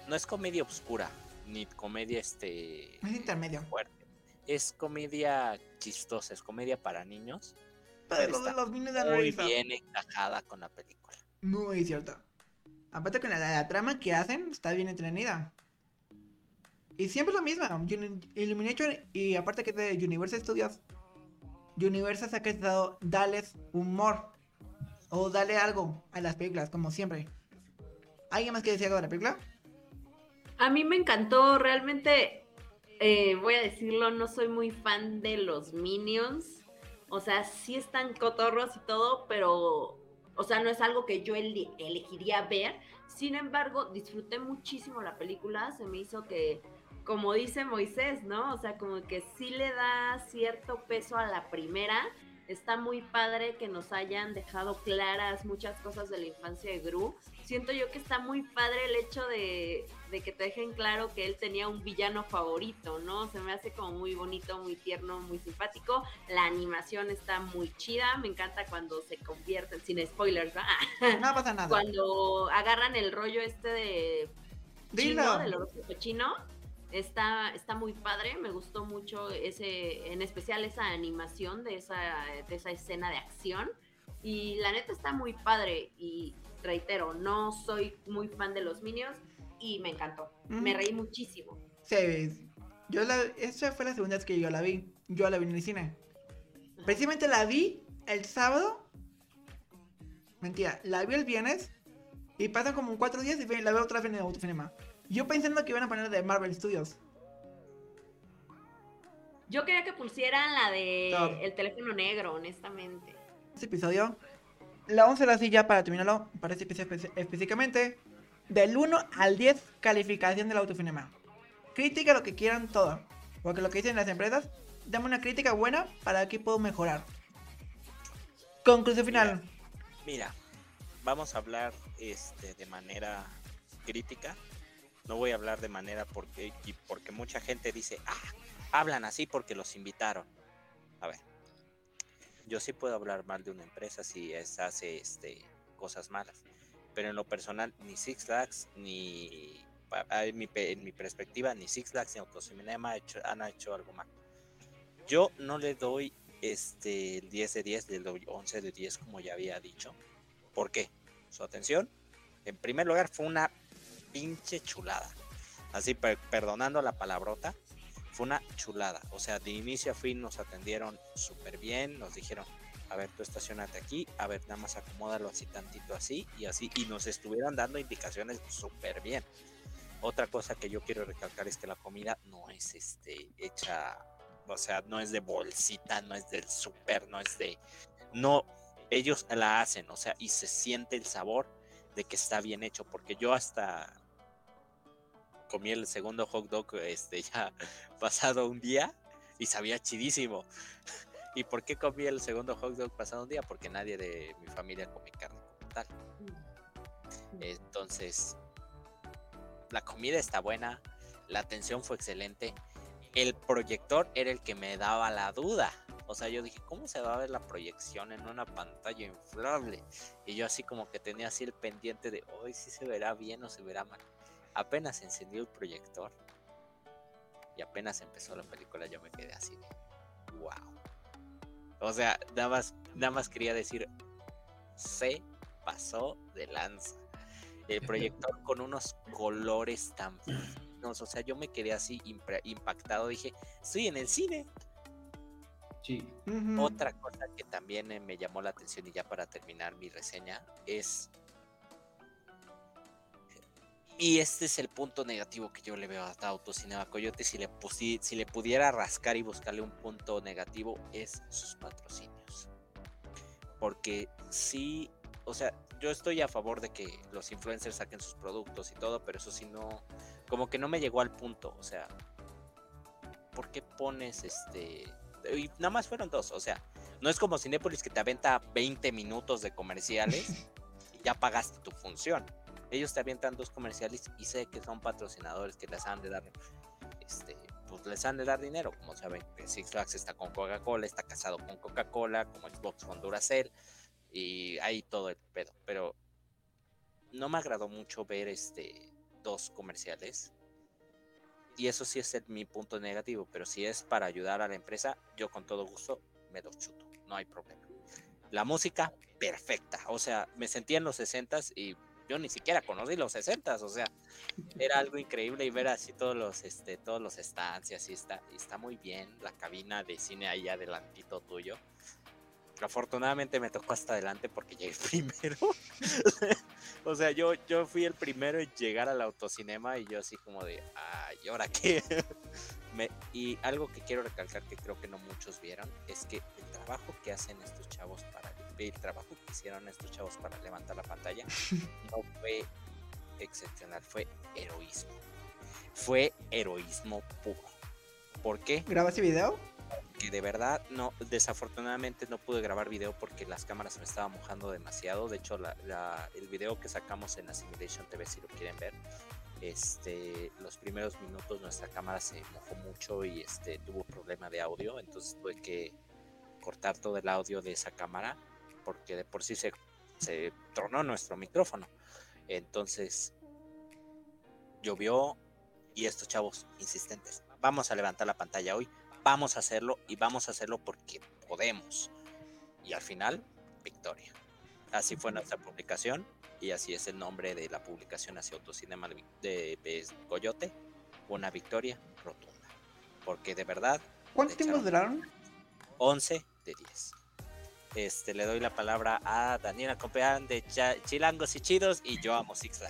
no es comedia oscura, ni comedia este es intermedio. fuerte. Es comedia chistosa, es comedia para niños, Pero pero lo de los muy risa. bien encajada con la película. Muy cierto. Aparte que la, la trama que hacen está bien entretenida. Y siempre lo mismo. Uni- Illumination y aparte que es de Universal Studios. Universal se ha quedado darles humor. O darle algo a las películas, como siempre. ¿Alguien más quiere decir algo de la película? A mí me encantó, realmente, eh, voy a decirlo, no soy muy fan de los Minions. O sea, sí están cotorros y todo, pero, o sea, no es algo que yo ele- elegiría ver. Sin embargo, disfruté muchísimo la película, se me hizo que, como dice Moisés, ¿no? O sea, como que sí le da cierto peso a la primera. Está muy padre que nos hayan dejado claras muchas cosas de la infancia de Gru. Siento yo que está muy padre el hecho de, de que te dejen claro que él tenía un villano favorito, ¿no? Se me hace como muy bonito, muy tierno, muy simpático. La animación está muy chida. Me encanta cuando se convierten, sin spoilers, ¿va? *laughs* No pasa nada. cuando agarran el rollo este de Dilo. chino, del horóscopo chino. Está, está muy padre, me gustó mucho ese, en especial esa animación de esa, de esa escena de acción. Y la neta está muy padre. Y reitero, no soy muy fan de los Minions y me encantó. Me reí muchísimo. Sí, yo la, esa fue la segunda vez que yo la vi. Yo la vi en el cine. Precisamente la vi el sábado. Mentira, la vi el viernes. Y pasan como cuatro días y la veo otra vez en el autocinema. Yo pensando que iban a poner de Marvel Studios. Yo quería que pusieran la de el teléfono negro, honestamente. Este episodio. La vamos a hacer así ya para terminarlo. Para este episodio espe- específicamente. Del 1 al 10, calificación del autocinema. Crítica lo que quieran todo. Porque lo que dicen las empresas, dame una crítica buena para que puedo mejorar. Conclusión final. Mira, vamos a hablar este, de manera crítica. No voy a hablar de manera porque, porque mucha gente dice, ah, hablan así porque los invitaron. A ver, yo sí puedo hablar mal de una empresa si es, hace este, cosas malas. Pero en lo personal, ni Six Flags, ni en mi, perspectiva, ni Six Flags ni Autocinema han hecho algo mal. Yo no le doy este, el 10 de 10, le doy 11 de 10, como ya había dicho. ¿Por qué? Su atención. En primer lugar, fue una pinche chulada. Así, per- perdonando la palabrota, fue una chulada. O sea, de inicio a fin nos atendieron súper bien. Nos dijeron, a ver, tú estacionate aquí, a ver, nada más acomódalo así tantito así y así. Y nos estuvieron dando indicaciones súper bien. Otra cosa que yo quiero recalcar es que la comida no es este hecha, o sea, no es de bolsita, no es del súper, no es de, no, ellos la hacen, o sea, y se siente el sabor de que está bien hecho, porque yo hasta comí el segundo hot dog, este, ya *laughs* pasado un día y sabía chidísimo. *laughs* ¿Y por qué comí el segundo hot dog pasado un día? Porque nadie de mi familia come carne como tal. Entonces, la comida está buena, la atención fue excelente. El proyector era el que me daba la duda. O sea, yo dije, ¿cómo se va a ver la proyección en una pantalla inflable? Y yo así como que tenía así el pendiente de, hoy sí se verá bien o se verá mal. Apenas encendió el proyector y apenas empezó la película, yo me quedé así de, wow. O sea, nada más, nada más quería decir, se pasó de lanza. El proyector con unos colores tan finos, o sea, yo me quedé así impactado, dije, estoy en el cine. Sí. Otra cosa que también eh, me llamó la atención y ya para terminar mi reseña es... Y este es el punto negativo que yo le veo a Autocinema Coyote. Si le, pusi- si le pudiera rascar y buscarle un punto negativo es sus patrocinios. Porque sí, o sea, yo estoy a favor de que los influencers saquen sus productos y todo, pero eso sí no, como que no me llegó al punto. O sea, ¿por qué pones este y nada más fueron dos, o sea, no es como Cinépolis que te aventa 20 minutos de comerciales *laughs* y ya pagaste tu función. Ellos te avientan dos comerciales y sé que son patrocinadores que les han de dar, este, pues les han de dar dinero, como saben, Six Flags está con Coca-Cola, está casado con Coca-Cola, como Xbox con Duracell y ahí todo el pedo, pero no me agradó mucho ver este dos comerciales y eso sí es el- mi punto negativo, pero si es para ayudar a la empresa, yo con todo gusto me los chuto, no hay problema. La música, perfecta, o sea, me sentía en los 60s y yo ni siquiera conocí los 60, o sea, era algo increíble y ver así todos los, este, todos los stands y así está, está muy bien, la cabina de cine ahí adelantito tuyo. Afortunadamente me tocó hasta adelante porque llegué *laughs* primero. o sea, yo, yo fui el primero en llegar al autocinema y yo así como de, ay, ¿y ahora qué? *laughs* y algo que quiero recalcar que creo que no muchos vieron es que el trabajo que hacen estos chavos para el trabajo que hicieron estos chavos para levantar la pantalla *laughs* no fue excepcional, fue heroísmo. Fue heroísmo puro. ¿Por qué? ¿Grabaste video? Que de verdad no, desafortunadamente no pude grabar video porque las cámaras me estaban mojando demasiado. De hecho, el video que sacamos en Assimilation TV, si lo quieren ver, este, los primeros minutos nuestra cámara se mojó mucho y este, tuvo problema de audio, entonces tuve que cortar todo el audio de esa cámara porque de por sí se, se tronó nuestro micrófono. Entonces llovió y estos chavos insistentes, vamos a levantar la pantalla hoy, vamos a hacerlo y vamos a hacerlo porque podemos. Y al final, victoria. Así fue nuestra publicación y así es el nombre de la publicación hacia Autocinema de, Coyote, una victoria rotunda. Porque de verdad... ¿Cuánto tiempo duraron? 11 de 10. Este, le doy la palabra a Daniela Compeán de Chilangos y Chidos y yo amo Six.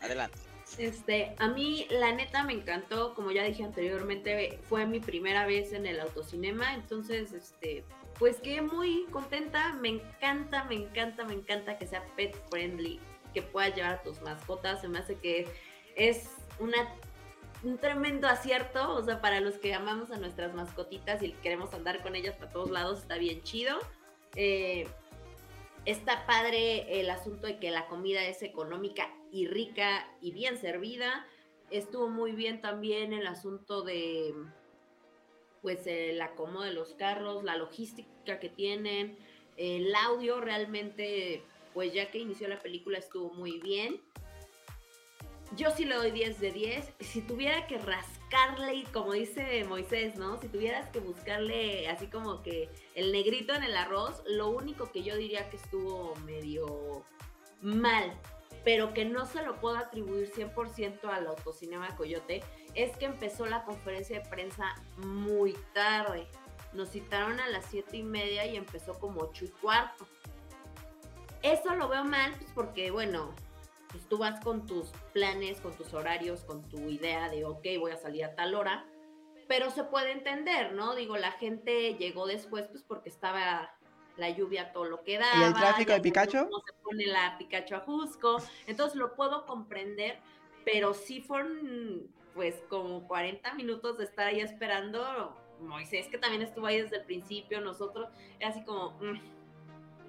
Adelante. Este, a mí la neta me encantó, como ya dije anteriormente, fue mi primera vez en el autocinema, entonces, este, pues quedé muy contenta, me encanta, me encanta, me encanta que sea pet friendly, que puedas llevar a tus mascotas. Se me hace que es una, un tremendo acierto. O sea, para los que amamos a nuestras mascotitas y queremos andar con ellas para todos lados, está bien chido. Eh, está padre el asunto de que la comida es económica y rica y bien servida. Estuvo muy bien también el asunto de pues el acomodo de los carros, la logística que tienen, el audio realmente pues ya que inició la película estuvo muy bien. Yo sí le doy 10 de 10. Si tuviera que rascarle, y como dice Moisés, ¿no? Si tuvieras que buscarle así como que el negrito en el arroz, lo único que yo diría que estuvo medio mal, pero que no se lo puedo atribuir 100% al autocinema Coyote, es que empezó la conferencia de prensa muy tarde. Nos citaron a las 7 y media y empezó como 8 y cuarto. Eso lo veo mal, pues porque, bueno, pues tú vas con tus planes, con tus horarios, con tu idea de, ok, voy a salir a tal hora, pero se puede entender, ¿no? Digo, la gente llegó después, pues porque estaba la lluvia todo lo que daba. ¿Y el tráfico de Pikachu? No se pone la Pikachu a Jusco, entonces lo puedo comprender, pero sí fueron, pues, como 40 minutos de estar ahí esperando. Moisés, que también estuvo ahí desde el principio, nosotros, era así como... Mm,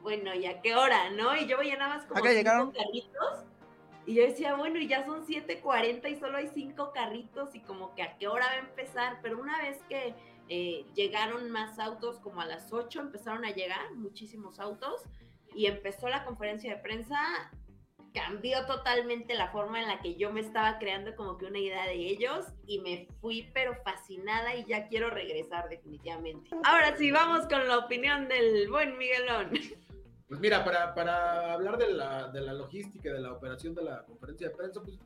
bueno, ¿y a qué hora, no? Y yo veía nada más como cinco carritos. Y yo decía, bueno, y ya son 7.40 y solo hay cinco carritos y como que a qué hora va a empezar. Pero una vez que eh, llegaron más autos, como a las 8 empezaron a llegar muchísimos autos y empezó la conferencia de prensa, cambió totalmente la forma en la que yo me estaba creando como que una idea de ellos y me fui pero fascinada y ya quiero regresar definitivamente. Ahora sí, vamos con la opinión del buen Miguelón. Pues mira, para, para hablar de la, de la logística, de la operación de la conferencia de prensa, pues,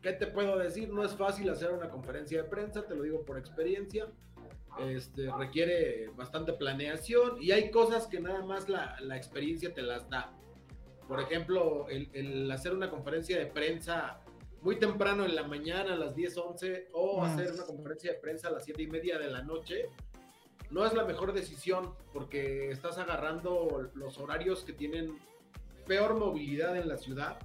¿qué te puedo decir? No es fácil hacer una conferencia de prensa, te lo digo por experiencia. Este, requiere bastante planeación y hay cosas que nada más la, la experiencia te las da. Por ejemplo, el, el, hacer una conferencia de prensa muy temprano en la mañana, a las 10, 11, o hacer una conferencia de prensa a las 7 y media de la noche, no es la mejor decisión porque estás agarrando los horarios que tienen peor movilidad en la ciudad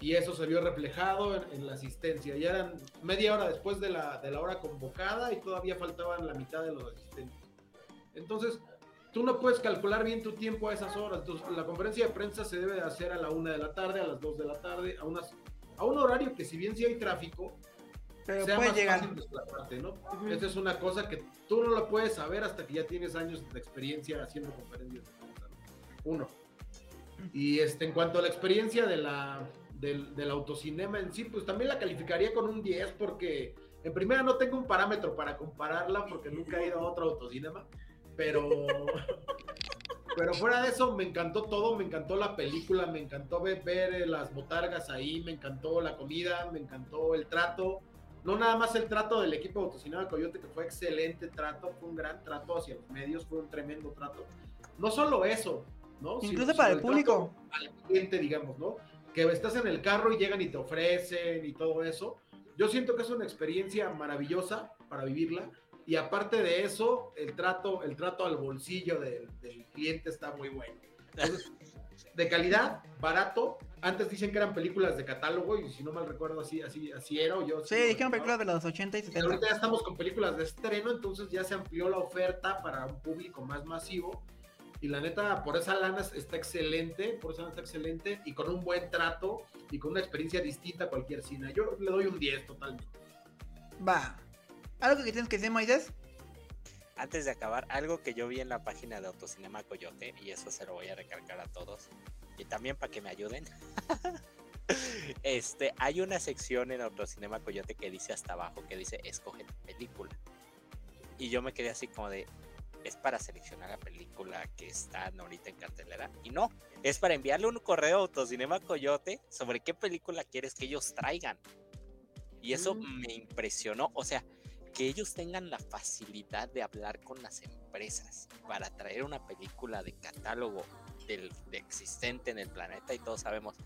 y eso se vio reflejado en, la asistencia. Ya eran media hora después de la, de la hora convocada y todavía faltaban la mitad de los asistentes. Entonces, tú no puedes calcular bien tu tiempo a esas horas. La conferencia de prensa se debe de hacer a la una de la tarde, a las dos de la tarde, a, unas, a un horario que si bien sí hay tráfico, pero puede llegar. ¿no? Esa es una cosa que tú no la puedes saber hasta que ya tienes años de experiencia haciendo conferencias Uno. Y este, en cuanto a la experiencia de la, del, del, autocinema en sí, pues también la calificaría con un 10 porque en primera no tengo un parámetro para compararla porque nunca he ido a otro autocinema, pero, *laughs* Pero fuera de eso, me encantó todo, me encantó la película, me encantó ver, ver, eh, las botargas ahí, me encantó la comida, me encantó el trato. No nada más el trato del equipo de Autocinema Coyote, que fue excelente trato, fue un gran trato hacia los medios, fue un tremendo trato. No solo eso, ¿no? Sino- Incluso para sino el público. Al cliente, digamos, ¿no? Que estás en el carro y llegan y te ofrecen y todo eso. Yo siento que es una experiencia maravillosa para vivirla. Y aparte de eso, el trato, el trato al bolsillo del, del cliente está muy bueno. Entonces, de calidad, barato. Antes dicen que eran películas de catálogo y si no mal recuerdo así, así, así era. o Yo Sí, dijeron películas de los 80 y Pero 70. ahorita ya estamos con películas de estreno, entonces ya se amplió la oferta para un público más masivo. Y la neta, por esa lana está excelente, por esa lana está excelente y con un buen trato y con una experiencia distinta a cualquier cine. Yo le doy un 10 totalmente. Va. ¿Algo que tienes que decir, Moisés? Antes de acabar, algo que yo vi en la página de Autocinema Coyote, y eso se lo voy a recalcar a todos, y también para que me ayuden. *laughs* este, hay una sección en Autocinema Coyote que dice hasta abajo, que dice escoge tu película. Y yo me quedé así como de, es para seleccionar la película que están ahorita en cartelera. Y no, es para enviarle un correo a Autocinema Coyote sobre qué película quieres que ellos traigan. Y eso Mm. me impresionó. O sea, que ellos tengan la facilidad de hablar con las empresas para traer una película de catálogo del, de existente en el planeta y todos sabemos.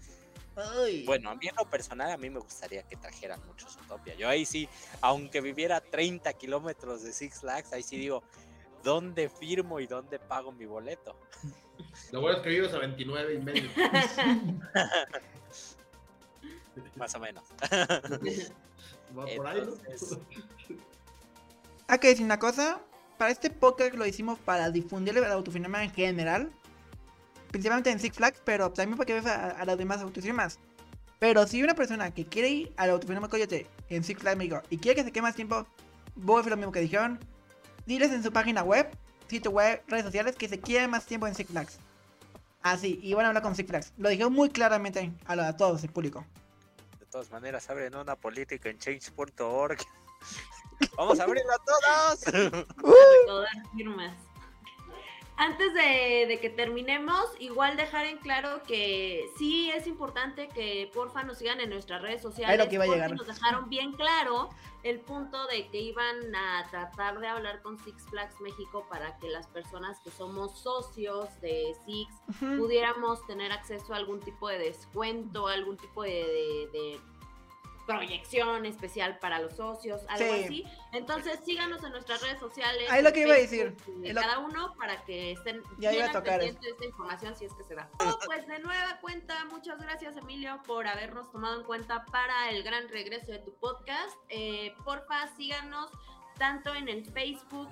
Ay. Bueno, a mí en lo personal a mí me gustaría que trajeran muchos Utopia. Yo ahí sí, aunque viviera a 30 kilómetros de Six Flags, ahí sí digo, ¿dónde firmo y dónde pago mi boleto? Lo voy a escribir a 29 y medio. *laughs* Más o menos. *laughs* Va por ahí, ¿no? Hay que decir una cosa. Para este podcast lo hicimos para difundir el autocinema en general. Principalmente en Six Flags, pero también para que veas a, a los demás autocinemas. Pero si una persona que quiere ir al autocinema Coyote en Six Flags México y quiere que se quede más tiempo, voy a hacer lo mismo que dijeron. Diles en su página web, sitio web, redes sociales que se quiere más tiempo en Six Flags. Así, y van a hablar con Six Flags. Lo dijeron muy claramente a, lo- a todos el público. De todas maneras, abren una política en change.org. *laughs* Vamos a abrirlo a todos. *laughs* recaudar firmas. Antes de, de que terminemos, igual dejar en claro que sí es importante que porfa nos sigan en nuestras redes sociales. Lo que iba a porque llegar. Nos dejaron bien claro el punto de que iban a tratar de hablar con Six Flags México para que las personas que somos socios de Six pudiéramos tener acceso a algún tipo de descuento, algún tipo de, de- de proyección especial para los socios, algo Sí. así. Entonces síganos en nuestras redes sociales. Ahí lo en que iba a decir, de es lo- cada uno para que estén Ya iba a tocar de esta información si es que se da. Oh, pues de nueva cuenta, muchas gracias Emilio por habernos tomado en cuenta para el gran regreso de tu podcast. Eh, porfa, síganos tanto en el Facebook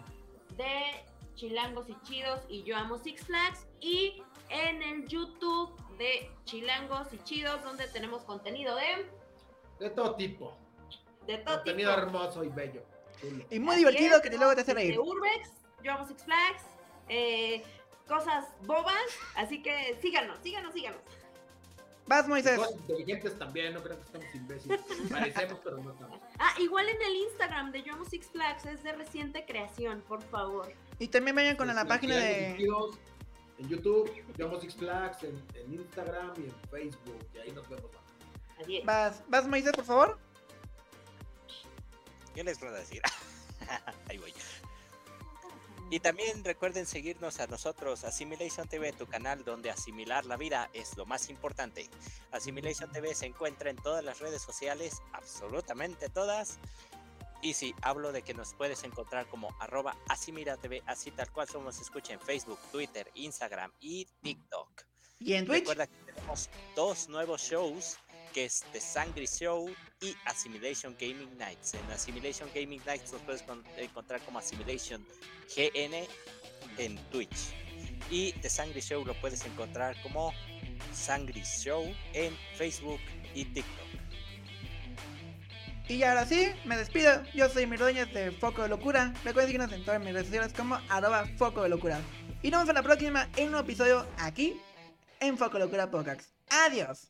de Chilangos y Chidos y Yo Amo Six Flags y en el YouTube de Chilangos y Chidos donde tenemos contenido de, De todo tipo. de todo Contenido tipo. hermoso y bello. Chulo. Y muy Así divertido es, que te luego te hace De reír. Urbex, Yo Amo Six Flags, eh, cosas bobas, así que síganos, síganos, síganos. Vas, Moisés. Cosas inteligentes también, no creo que estamos imbéciles. Parecemos, pero no estamos. Ah, igual en el Instagram de Yo Amo Six Flags es de reciente creación, por favor. Y también vayan con la página de. En YouTube, llamamos Six Flags, en, en Instagram y en Facebook. Y ahí nos vemos. Vas, vas, Moisés, por favor. ¿Qué les puedo decir? *laughs* Ahí voy. Y también recuerden seguirnos a nosotros, Assimilation TV, tu canal donde asimilar la vida es lo más importante. Assimilation TV se encuentra en todas las redes sociales, absolutamente todas. Y sí, hablo de que nos puedes encontrar como arroba Asimila TV, así tal cual como se escucha en Facebook, Twitter, Instagram y TikTok. Y en Twitch. Recuerda que tenemos dos nuevos shows, que es The Sangry Show y Assimilation Gaming Nights. En Assimilation Gaming Nights nos puedes con- encontrar como Assimilation GN en Twitch. Y The Sangry Show lo puedes encontrar como Sangry Show en Facebook y TikTok. Y ahora sí, me despido. Yo soy Mirdoñez de Foco de Locura. Recuerden seguirnos en todas mis redes sociales como arroba Foco de Locura. Y nos vemos en la próxima en un episodio aquí en Foco de Locura Podcast. Adiós.